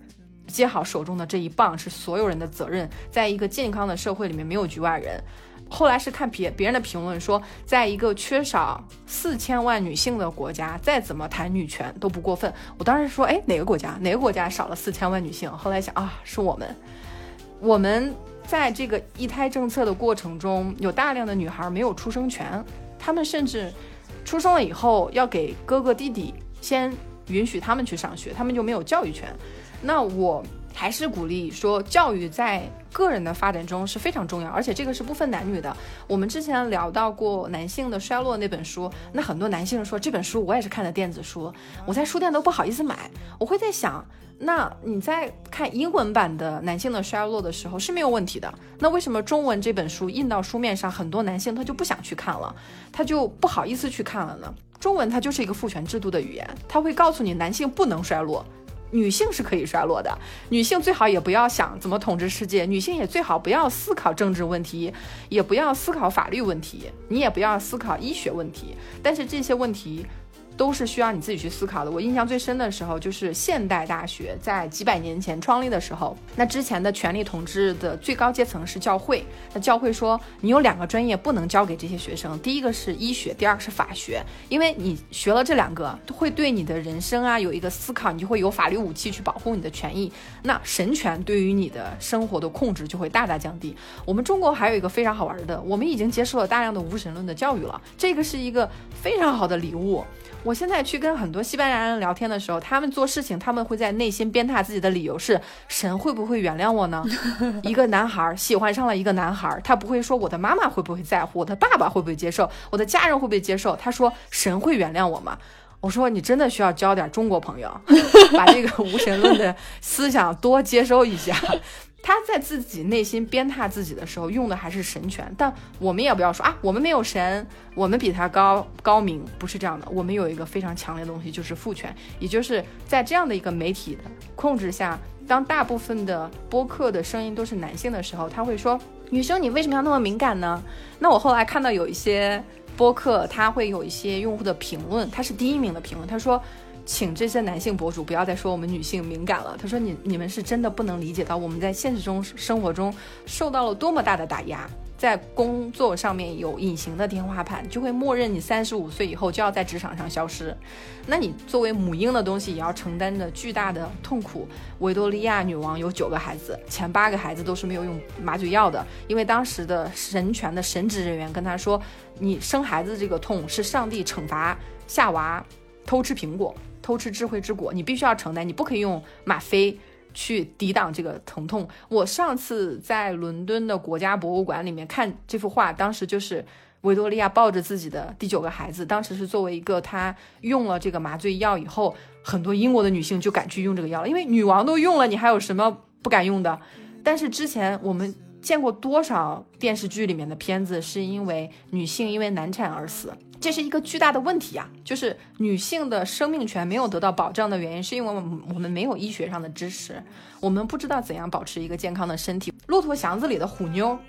接好手中的这一棒是所有人的责任。在一个健康的社会里面，没有局外人。后来是看别别人的评论说，在一个缺少四千万女性的国家，再怎么谈女权都不过分。我当时说，哎，哪个国家？哪个国家少了四千万女性？后来想啊，是我们。我们在这个一胎政策的过程中，有大量的女孩没有出生权，她们甚至出生了以后要给哥哥弟弟先允许他们去上学，他们就没有教育权。那我。还是鼓励说，教育在个人的发展中是非常重要，而且这个是不分男女的。我们之前聊到过男性的衰落那本书，那很多男性说这本书我也是看的电子书，我在书店都不好意思买。我会在想，那你在看英文版的男性的衰落的时候是没有问题的。那为什么中文这本书印到书面上，很多男性他就不想去看了，他就不好意思去看了呢？中文它就是一个父权制度的语言，它会告诉你男性不能衰落，女性是可以衰落的。女性最好也不要想怎么统治世界，女性也最好不要思考政治问题，也不要思考法律问题，你也不要思考医学问题。但是这些问题。都是需要你自己去思考的。我印象最深的时候，就是现代大学在几百年前创立的时候，那之前的权力统治的最高阶层是教会。那教会说，你有两个专业不能教给这些学生，第一个是医学，第二个是法学，因为你学了这两个，会对你的人生啊有一个思考，你就会有法律武器去保护你的权益。那神权对于你的生活的控制就会大大降低。我们中国还有一个非常好玩的，我们已经接受了大量的无神论的教育了，这个是一个非常好的礼物。我现在去跟很多西班牙人聊天的时候，他们做事情，他们会在内心鞭挞自己的理由是：神会不会原谅我呢？一个男孩喜欢上了一个男孩，他不会说我的妈妈会不会在乎，我的爸爸会不会接受，我的家人会不会接受？他说神会原谅我吗？我说你真的需要交点中国朋友，把这个无神论的思想多接收一下。他在自己内心鞭挞自己的时候，用的还是神权。但我们也不要说啊，我们没有神，我们比他高高明，不是这样的。我们有一个非常强烈的东西，就是父权。也就是在这样的一个媒体的控制下，当大部分的播客的声音都是男性的时候，他会说：“女生，你为什么要那么敏感呢？”那我后来看到有一些播客，他会有一些用户的评论，他是第一名的评论，他说。请这些男性博主不要再说我们女性敏感了。他说：“你你们是真的不能理解到我们在现实中生活中受到了多么大的打压，在工作上面有隐形的天花板，就会默认你三十五岁以后就要在职场上消失。那你作为母婴的东西也要承担着巨大的痛苦。维多利亚女王有九个孩子，前八个孩子都是没有用麻醉药的，因为当时的神权的神职人员跟她说，你生孩子这个痛是上帝惩罚夏娃偷吃苹果。”偷吃智慧之果，你必须要承担，你不可以用吗啡去抵挡这个疼痛。我上次在伦敦的国家博物馆里面看这幅画，当时就是维多利亚抱着自己的第九个孩子，当时是作为一个她用了这个麻醉药以后，很多英国的女性就敢去用这个药了，因为女王都用了，你还有什么不敢用的？但是之前我们见过多少电视剧里面的片子，是因为女性因为难产而死。这是一个巨大的问题啊！就是女性的生命权没有得到保障的原因，是因为我们我们没有医学上的知识，我们不知道怎样保持一个健康的身体。骆驼祥子里的虎妞，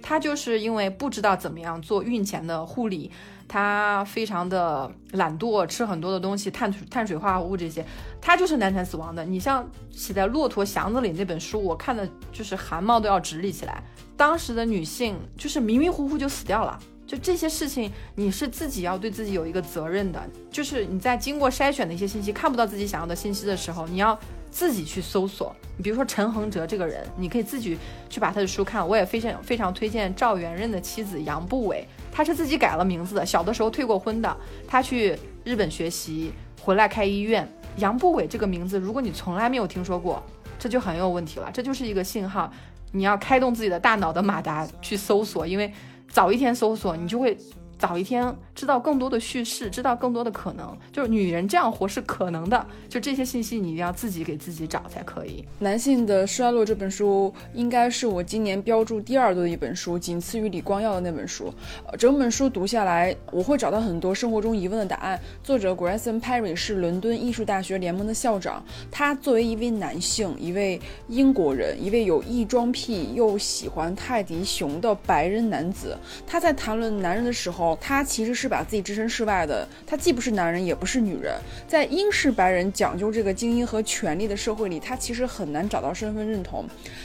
她就是因为不知道怎么样做孕前的护理，她非常的懒惰，吃很多的东西，碳碳水化合物这些，她就是难产死亡的。你像写在《骆驼祥子里》那本书，我看的就是汗毛都要直立起来。当时的女性就是迷迷糊糊就死掉了。就这些事情，你是自己要对自己有一个责任的。就是你在经过筛选的一些信息看不到自己想要的信息的时候，你要自己去搜索。你比如说陈恒哲这个人，你可以自己去把他的书看。我也非常非常推荐赵元任的妻子杨步伟，他是自己改了名字的，小的时候退过婚的。他去日本学习，回来开医院。杨步伟这个名字，如果你从来没有听说过，这就很有问题了。这就是一个信号，你要开动自己的大脑的马达去搜索，因为。早一天搜索，你就会。早一天知道更多的叙事，知道更多的可能，就是女人这样活是可能的。就这些信息，你一定要自己给自己找才可以。男性的衰落这本书应该是我今年标注第二多的一本书，仅次于李光耀的那本书。整本书读下来，我会找到很多生活中疑问的答案。作者 Grayson Perry 是伦敦艺术大学联盟的校长，他作为一位男性，一位英国人，一位有异装癖又喜欢泰迪熊的白人男子，他在谈论男人的时候。他其实是把自己置身事外的，他既不是男人，也不是女人，在英式白人讲究这个精英和权力的社会里，他其实很难找到身份认同。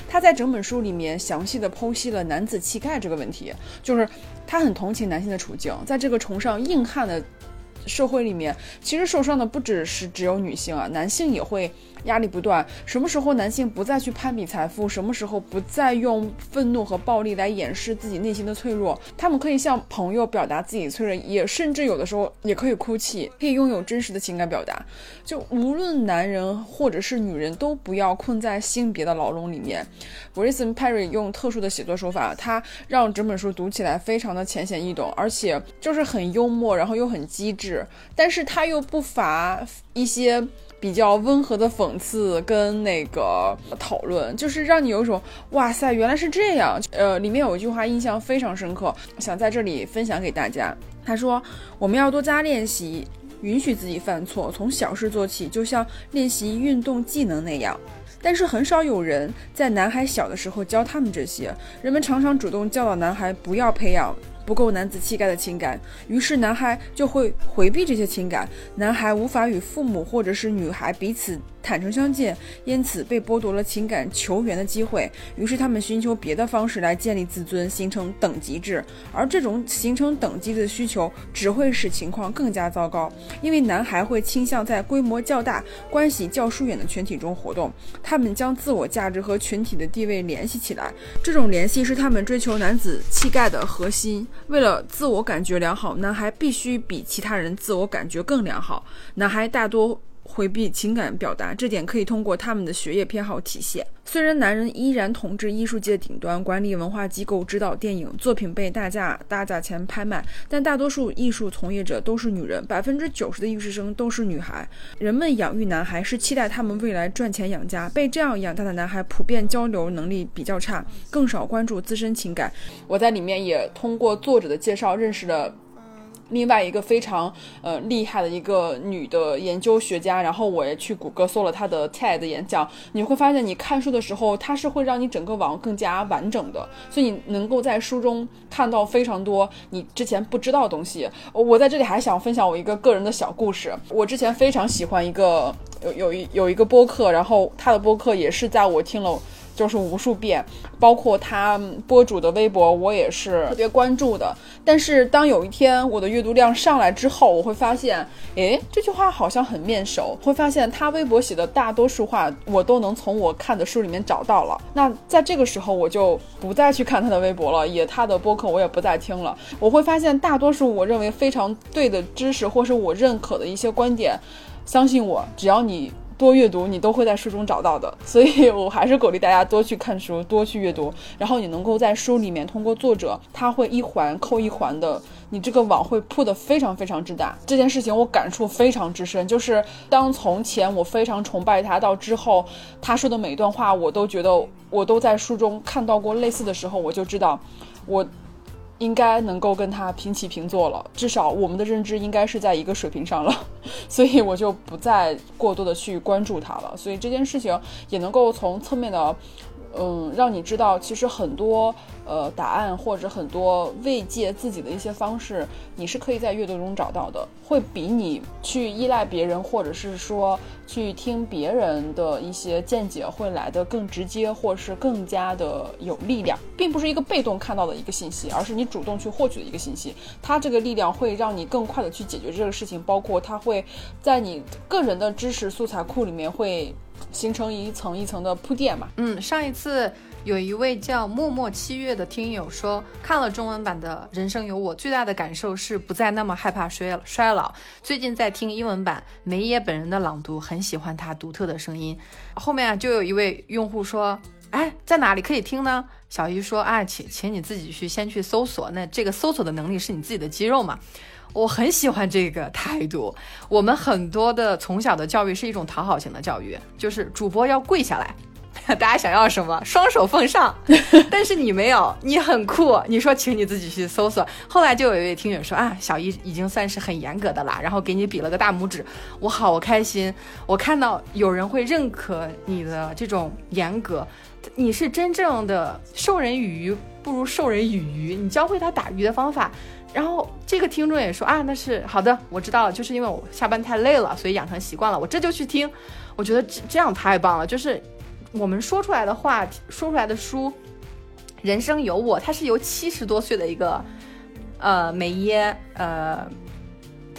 他在整本书里面详细的剖析了男子气概这个问题，就是他很同情男性的处境，在这个崇尚硬汉的社会里面，其实受伤的不只是只有女性啊，男性也会。压力不断，什么时候男性不再去攀比财富？什么时候不再用愤怒和暴力来掩饰自己内心的脆弱？他们可以向朋友表达自己脆弱，也甚至有的时候也可以哭泣，可以拥有真实的情感表达。就无论男人或者是女人，都不要困在性别的牢笼里面。Grayson Perry 用特殊的写作手法，他让整本书读起来非常的浅显易懂，而且就是很幽默，然后又很机智，但是他又不乏一些。比较温和的讽刺跟那个讨论，就是让你有一种哇塞，原来是这样。呃，里面有一句话印象非常深刻，想在这里分享给大家。他说：“我们要多加练习，允许自己犯错，从小事做起，就像练习运动技能那样。但是很少有人在男孩小的时候教他们这些。人们常常主动教导男孩不要培养。”不够男子气概的情感，于是男孩就会回避这些情感。男孩无法与父母或者是女孩彼此。坦诚相见，因此被剥夺了情感求援的机会。于是他们寻求别的方式来建立自尊，形成等级制。而这种形成等级的需求，只会使情况更加糟糕。因为男孩会倾向在规模较大、关系较疏远的群体中活动。他们将自我价值和群体的地位联系起来。这种联系是他们追求男子气概的核心。为了自我感觉良好，男孩必须比其他人自我感觉更良好。男孩大多。回避情感表达，这点可以通过他们的学业偏好体现。虽然男人依然统治艺术界顶端，管理文化机构，指导电影作品被大价大价钱拍卖，但大多数艺术从业者都是女人，百分之九十的艺术生都是女孩。人们养育男孩是期待他们未来赚钱养家。被这样养大的男孩普遍交流能力比较差，更少关注自身情感。我在里面也通过作者的介绍认识了。另外一个非常呃厉害的一个女的研究学家，然后我也去谷歌搜了她的 TED 演讲，你会发现你看书的时候，它是会让你整个网更加完整的，所以你能够在书中看到非常多你之前不知道的东西。我在这里还想分享我一个个人的小故事，我之前非常喜欢一个有有一有一个播客，然后他的播客也是在我听了。就是无数遍，包括他播主的微博，我也是特别关注的。但是当有一天我的阅读量上来之后，我会发现，诶，这句话好像很面熟。会发现他微博写的大多数话，我都能从我看的书里面找到了。那在这个时候，我就不再去看他的微博了，也他的播客我也不再听了。我会发现，大多数我认为非常对的知识，或是我认可的一些观点，相信我，只要你。多阅读，你都会在书中找到的，所以我还是鼓励大家多去看书，多去阅读，然后你能够在书里面通过作者，他会一环扣一环的，你这个网会铺的非常非常之大。这件事情我感触非常之深，就是当从前我非常崇拜他，到之后他说的每一段话，我都觉得我都在书中看到过类似的时候，我就知道我。应该能够跟他平起平坐了，至少我们的认知应该是在一个水平上了，所以我就不再过多的去关注他了。所以这件事情也能够从侧面的。嗯，让你知道，其实很多呃答案或者很多慰藉自己的一些方式，你是可以在阅读中找到的，会比你去依赖别人或者是说去听别人的一些见解会来的更直接，或是更加的有力量，并不是一个被动看到的一个信息，而是你主动去获取的一个信息。它这个力量会让你更快的去解决这个事情，包括它会在你个人的知识素材库里面会。形成一层一层的铺垫嘛。嗯，上一次有一位叫默默七月的听友说，看了中文版的《人生有我》，最大的感受是不再那么害怕衰衰老。最近在听英文版梅耶本人的朗读，很喜欢他独特的声音。后面啊，就有一位用户说，哎，在哪里可以听呢？小姨说，啊，请请你自己去先去搜索，那这个搜索的能力是你自己的肌肉嘛。我很喜欢这个态度。我们很多的从小的教育是一种讨好型的教育，就是主播要跪下来，大家想要什么，双手奉上。但是你没有，你很酷。你说，请你自己去搜索。后来就有一位听友说啊，小一已经算是很严格的啦，然后给你比了个大拇指。我好开心，我看到有人会认可你的这种严格。你是真正的授人以鱼不如授人以渔，你教会他打鱼的方法。然后这个听众也说啊，那是好的，我知道了，就是因为我下班太累了，所以养成习惯了，我这就去听。我觉得这这样太棒了，就是我们说出来的话，说出来的书，《人生有我》，它是由七十多岁的一个呃梅耶呃。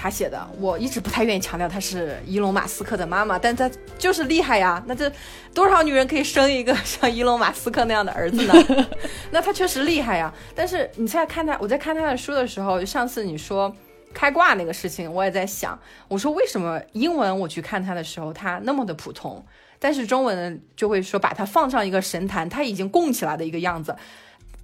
他写的，我一直不太愿意强调他是伊隆马斯克的妈妈，但他就是厉害呀。那这多少女人可以生一个 像伊隆马斯克那样的儿子呢？那他确实厉害呀。但是你在看他，我在看他的书的时候，上次你说开挂那个事情，我也在想，我说为什么英文我去看他的时候，他那么的普通，但是中文就会说把他放上一个神坛，他已经供起来的一个样子。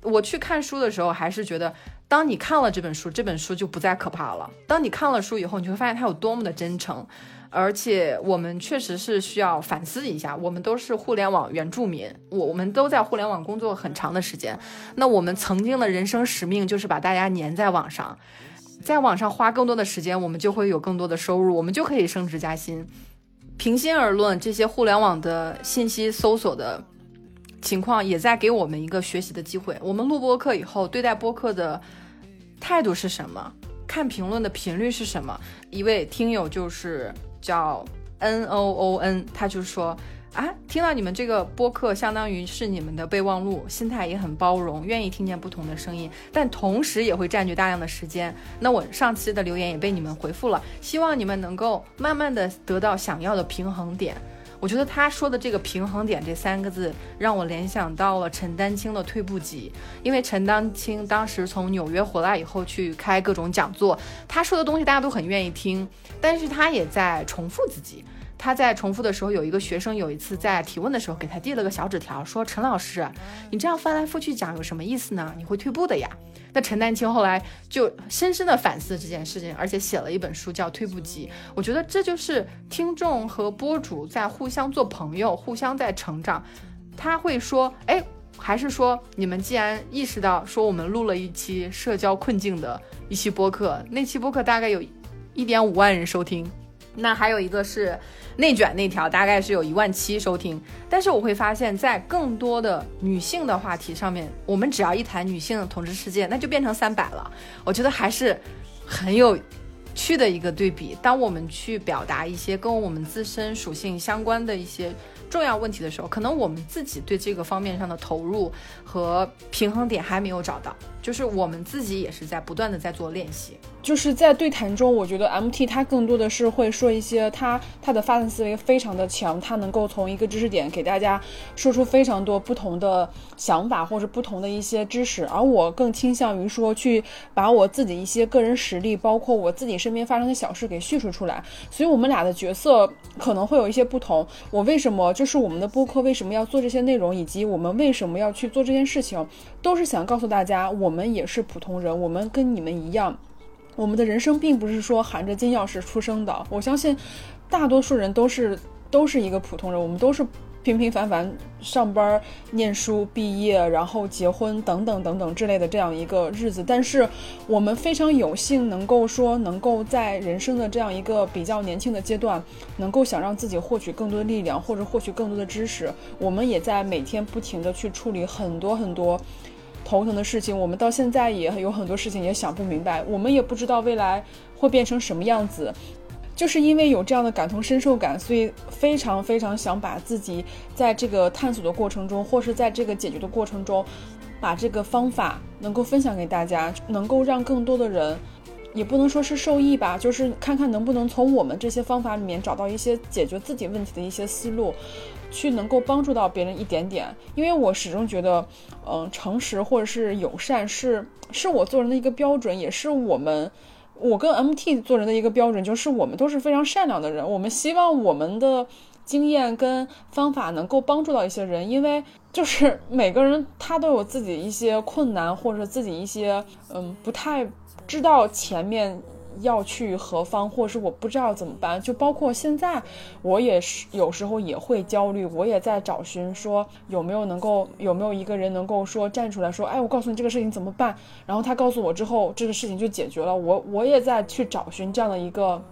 我去看书的时候，还是觉得。当你看了这本书，这本书就不再可怕了。当你看了书以后，你会发现它有多么的真诚，而且我们确实是需要反思一下，我们都是互联网原住民，我我们都在互联网工作很长的时间，那我们曾经的人生使命就是把大家粘在网上，在网上花更多的时间，我们就会有更多的收入，我们就可以升职加薪。平心而论，这些互联网的信息搜索的情况也在给我们一个学习的机会。我们录播课以后，对待播客的态度是什么？看评论的频率是什么？一位听友就是叫 N O O N，他就说啊，听到你们这个播客，相当于是你们的备忘录，心态也很包容，愿意听见不同的声音，但同时也会占据大量的时间。那我上期的留言也被你们回复了，希望你们能够慢慢的得到想要的平衡点。我觉得他说的这个平衡点这三个字，让我联想到了陈丹青的退步集。因为陈丹青当时从纽约回来以后去开各种讲座，他说的东西大家都很愿意听，但是他也在重复自己。他在重复的时候，有一个学生有一次在提问的时候给他递了个小纸条，说：“陈老师，你这样翻来覆去讲有什么意思呢？你会退步的呀。”那陈丹青后来就深深的反思这件事情，而且写了一本书叫《退步集》。我觉得这就是听众和播主在互相做朋友，互相在成长。他会说：“哎，还是说你们既然意识到说我们录了一期社交困境的一期播客，那期播客大概有一点五万人收听。”那还有一个是内卷那条，大概是有一万七收听。但是我会发现，在更多的女性的话题上面，我们只要一谈女性统治世界，那就变成三百了。我觉得还是很有趣的一个对比。当我们去表达一些跟我们自身属性相关的一些重要问题的时候，可能我们自己对这个方面上的投入和平衡点还没有找到，就是我们自己也是在不断的在做练习。就是在对谈中，我觉得 M T 他更多的是会说一些他他的发散思维非常的强，他能够从一个知识点给大家说出非常多不同的想法或者不同的一些知识，而我更倾向于说去把我自己一些个人实力，包括我自己身边发生的小事给叙述出来。所以，我们俩的角色可能会有一些不同。我为什么就是我们的播客为什么要做这些内容，以及我们为什么要去做这件事情，都是想告诉大家，我们我们也是普通人，我们跟你们一样。我们的人生并不是说含着金钥匙出生的，我相信大多数人都是都是一个普通人，我们都是平平凡凡上班、念书、毕业，然后结婚等等等等之类的这样一个日子。但是我们非常有幸能够说，能够在人生的这样一个比较年轻的阶段，能够想让自己获取更多的力量，或者获取更多的知识。我们也在每天不停的去处理很多很多。头疼的事情，我们到现在也有很多事情也想不明白，我们也不知道未来会变成什么样子。就是因为有这样的感同身受感，所以非常非常想把自己在这个探索的过程中，或是在这个解决的过程中，把这个方法能够分享给大家，能够让更多的人，也不能说是受益吧，就是看看能不能从我们这些方法里面找到一些解决自己问题的一些思路。去能够帮助到别人一点点，因为我始终觉得，嗯，诚实或者是友善是是我做人的一个标准，也是我们我跟 MT 做人的一个标准，就是我们都是非常善良的人。我们希望我们的经验跟方法能够帮助到一些人，因为就是每个人他都有自己一些困难，或者自己一些嗯不太知道前面。要去何方，或者是我不知道怎么办，就包括现在，我也是有时候也会焦虑，我也在找寻说有没有能够有没有一个人能够说站出来说，哎，我告诉你这个事情怎么办，然后他告诉我之后，这个事情就解决了。我我也在去找寻这样的一个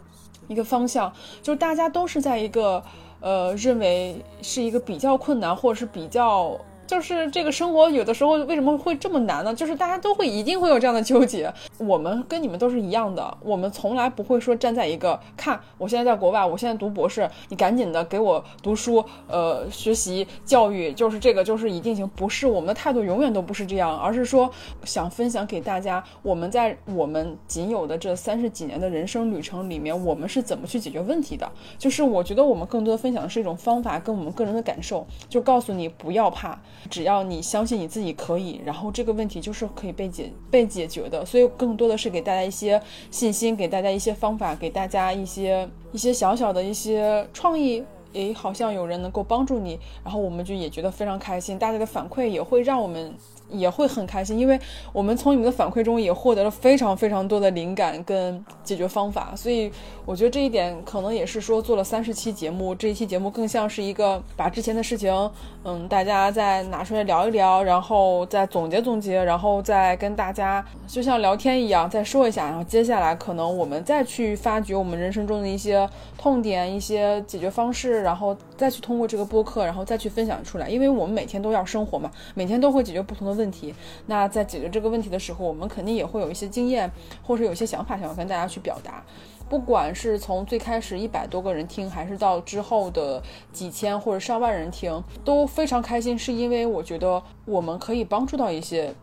一个方向，就是大家都是在一个呃认为是一个比较困难或者是比较。就是这个生活有的时候为什么会这么难呢？就是大家都会一定会有这样的纠结。我们跟你们都是一样的，我们从来不会说站在一个看我现在在国外，我现在读博士，你赶紧的给我读书，呃，学习教育，就是这个就是一定行。不是我们的态度永远都不是这样，而是说想分享给大家，我们在我们仅有的这三十几年的人生旅程里面，我们是怎么去解决问题的。就是我觉得我们更多的分享的是一种方法跟我们个人的感受，就告诉你不要怕。只要你相信你自己可以，然后这个问题就是可以被解被解决的。所以更多的是给大家一些信心，给大家一些方法，给大家一些一些小小的一些创意，诶，好像有人能够帮助你，然后我们就也觉得非常开心。大家的反馈也会让我们也会很开心，因为我们从你们的反馈中也获得了非常非常多的灵感跟解决方法。所以我觉得这一点可能也是说做了三十期节目，这一期节目更像是一个把之前的事情，嗯，大家再拿出来聊一聊，然后再总结总结，然后再跟大家就像聊天一样再说一下，然后接下来可能我们再去发掘我们人生中的一些痛点、一些解决方式。然后再去通过这个播客，然后再去分享出来，因为我们每天都要生活嘛，每天都会解决不同的问问题。那在解决这个问题的时候，我们肯定也会有一些经验，或者有一些想法想要跟大家去表达。不管是从最开始一百多个人听，还是到之后的几千或者上万人听，都非常开心，是因为我觉得我们可以帮助到一些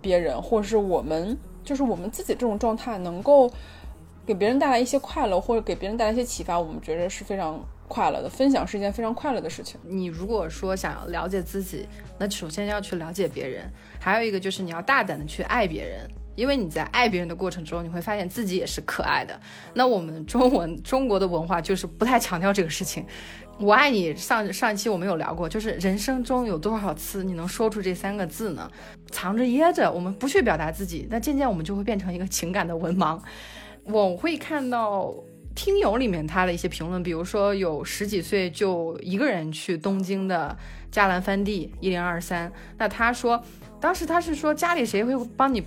别人，或者是我们就是我们自己这种状态能够给别人带来一些快乐，或者给别人带来一些启发，我们觉得是非常。快乐的分享是一件非常快乐的事情。你如果说想要了解自己，那首先要去了解别人，还有一个就是你要大胆的去爱别人，因为你在爱别人的过程中，你会发现自己也是可爱的。那我们中文中国的文化就是不太强调这个事情。我爱你上上一期我们有聊过，就是人生中有多少次你能说出这三个字呢？藏着掖着，我们不去表达自己，那渐渐我们就会变成一个情感的文盲。我会看到。听友里面他的一些评论，比如说有十几岁就一个人去东京的加兰翻地一零二三，那他说当时他是说家里谁会帮你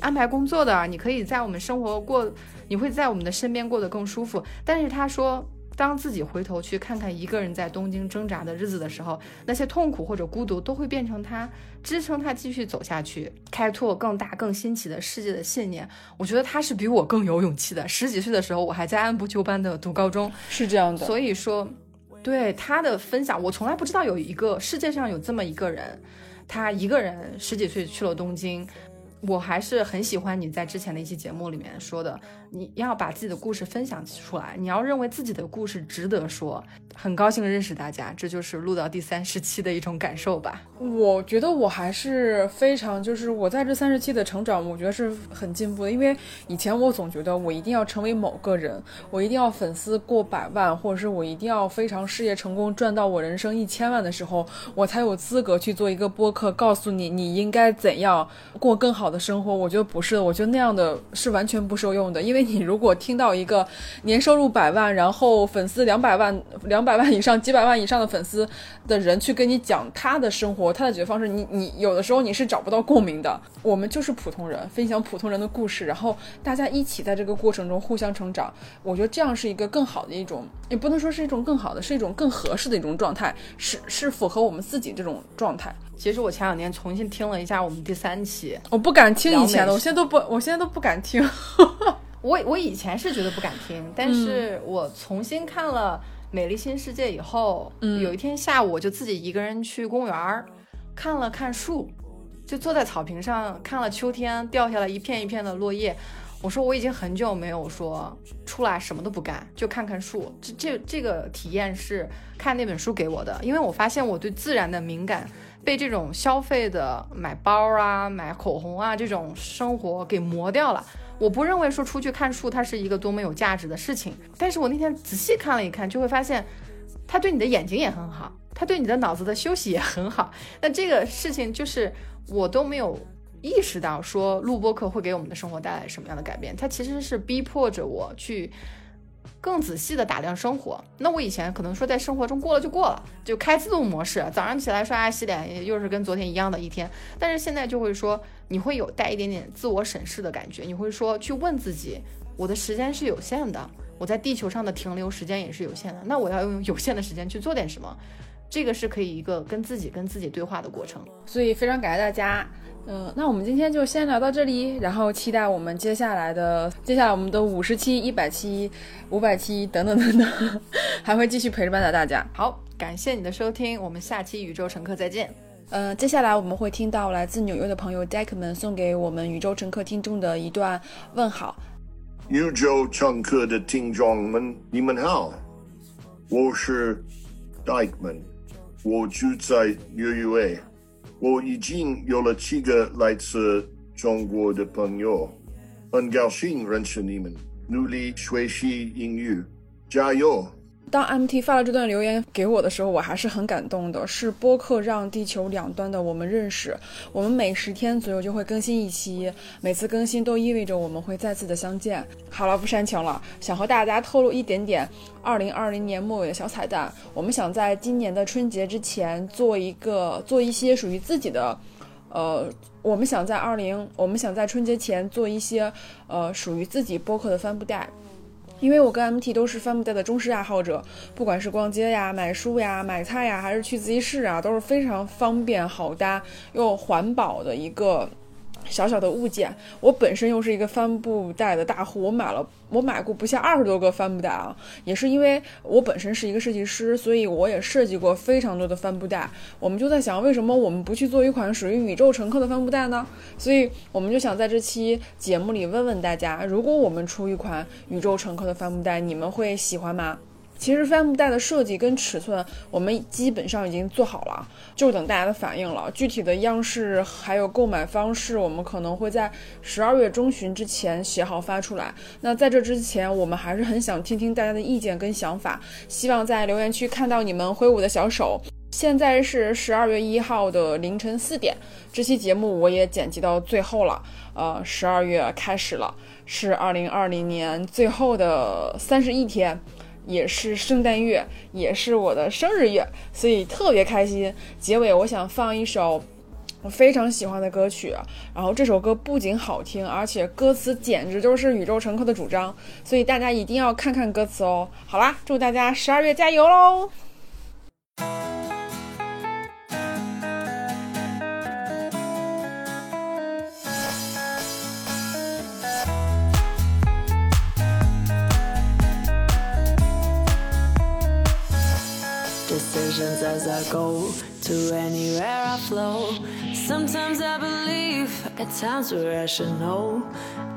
安排工作的，你可以在我们生活过，你会在我们的身边过得更舒服，但是他说。当自己回头去看看一个人在东京挣扎的日子的时候，那些痛苦或者孤独都会变成他支撑他继续走下去、开拓更大、更新奇的世界的信念。我觉得他是比我更有勇气的。十几岁的时候，我还在按部就班的读高中，是这样的。所以说，对他的分享，我从来不知道有一个世界上有这么一个人，他一个人十几岁去了东京。我还是很喜欢你在之前的一期节目里面说的，你要把自己的故事分享出来，你要认为自己的故事值得说。很高兴认识大家，这就是录到第三十期的一种感受吧。我觉得我还是非常，就是我在这三十期的成长，我觉得是很进步的。因为以前我总觉得我一定要成为某个人，我一定要粉丝过百万，或者是我一定要非常事业成功，赚到我人生一千万的时候，我才有资格去做一个播客，告诉你你应该怎样过更好的生活。我觉得不是，我觉得那样的是完全不受用的。因为你如果听到一个年收入百万，然后粉丝两百万两。百万以上、几百万以上的粉丝的人去跟你讲他的生活、他的解决方式，你你有的时候你是找不到共鸣的。我们就是普通人，分享普通人的故事，然后大家一起在这个过程中互相成长。我觉得这样是一个更好的一种，也不能说是一种更好的，是一种更合适的一种状态，是是符合我们自己这种状态。其实我前两天重新听了一下我们第三期，我不敢听以前的，我现在都不，我现在都不敢听。我我以前是觉得不敢听，但是我重新看了。美丽新世界以后，有一天下午，我就自己一个人去公园看了看树，就坐在草坪上看了秋天掉下来一片一片的落叶。我说我已经很久没有说出来什么都不干，就看看树。这这这个体验是看那本书给我的，因为我发现我对自然的敏感被这种消费的买包啊、买口红啊这种生活给磨掉了。我不认为说出去看树它是一个多么有价值的事情，但是我那天仔细看了一看，就会发现，它对你的眼睛也很好，它对你的脑子的休息也很好。那这个事情就是我都没有意识到说录播课会给我们的生活带来什么样的改变，它其实是逼迫着我去。更仔细的打量生活，那我以前可能说在生活中过了就过了，就开自动模式，早上起来刷牙洗脸，又是跟昨天一样的一天。但是现在就会说，你会有带一点点自我审视的感觉，你会说去问自己，我的时间是有限的，我在地球上的停留时间也是有限的，那我要用有限的时间去做点什么，这个是可以一个跟自己跟自己对话的过程。所以非常感谢大家。嗯，那我们今天就先聊到这里，然后期待我们接下来的，接下来我们的五十期、一百期、五百期等等等等，还会继续陪着伴着大家。好，感谢你的收听，我们下期宇宙乘客再见。嗯，接下来我们会听到来自纽约的朋友 Deck 们送给我们宇宙乘客听众的一段问好。宇宙乘客的听众们，你们好，我是 Deck 们，我住在纽约。我已经有了七个来自中国的朋友，很高兴认识你们。努力学习英语，加油！当 MT 发了这段留言给我的时候，我还是很感动的。是播客让地球两端的我们认识，我们每十天左右就会更新一期，每次更新都意味着我们会再次的相见。好了，不煽情了，想和大家透露一点点2020年末尾的小彩蛋。我们想在今年的春节之前做一个做一些属于自己的，呃，我们想在二零，我们想在春节前做一些呃属于自己播客的帆布袋。因为我跟 MT 都是帆布袋的忠实爱好者，不管是逛街呀、买书呀、买菜呀，还是去自习室啊，都是非常方便、好搭又环保的一个。小小的物件，我本身又是一个帆布袋的大户，我买了，我买过不下二十多个帆布袋啊。也是因为我本身是一个设计师，所以我也设计过非常多的帆布袋。我们就在想，为什么我们不去做一款属于宇宙乘客的帆布袋呢？所以我们就想在这期节目里问问大家，如果我们出一款宇宙乘客的帆布袋，你们会喜欢吗？其实帆布袋的设计跟尺寸，我们基本上已经做好了，就等大家的反应了。具体的样式还有购买方式，我们可能会在十二月中旬之前写好发出来。那在这之前，我们还是很想听听大家的意见跟想法，希望在留言区看到你们挥舞的小手。现在是十二月一号的凌晨四点，这期节目我也剪辑到最后了。呃，十二月开始了，是二零二零年最后的三十一天。也是圣诞月，也是我的生日月，所以特别开心。结尾我想放一首我非常喜欢的歌曲，然后这首歌不仅好听，而且歌词简直就是宇宙乘客的主张，所以大家一定要看看歌词哦。好啦，祝大家十二月加油喽 go to anywhere I flow. Sometimes I believe, at times irrational.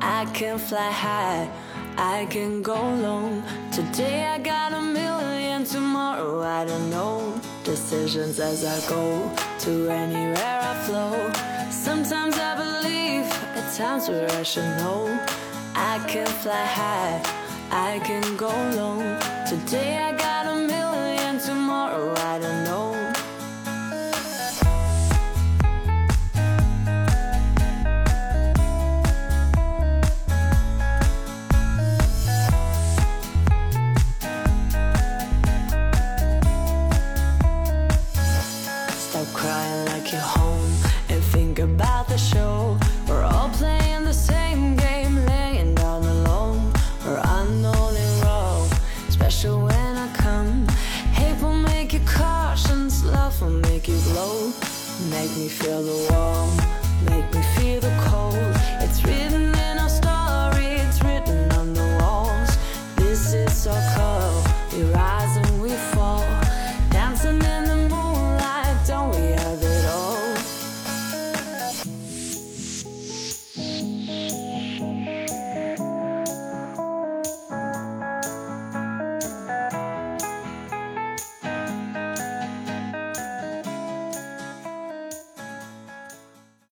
I can fly high, I can go low. Today I got a million, tomorrow I don't know. Decisions as I go to anywhere I flow. Sometimes I believe, at times irrational. I can fly high, I can go low. Today I got a million, tomorrow I don't know. Feel the wall.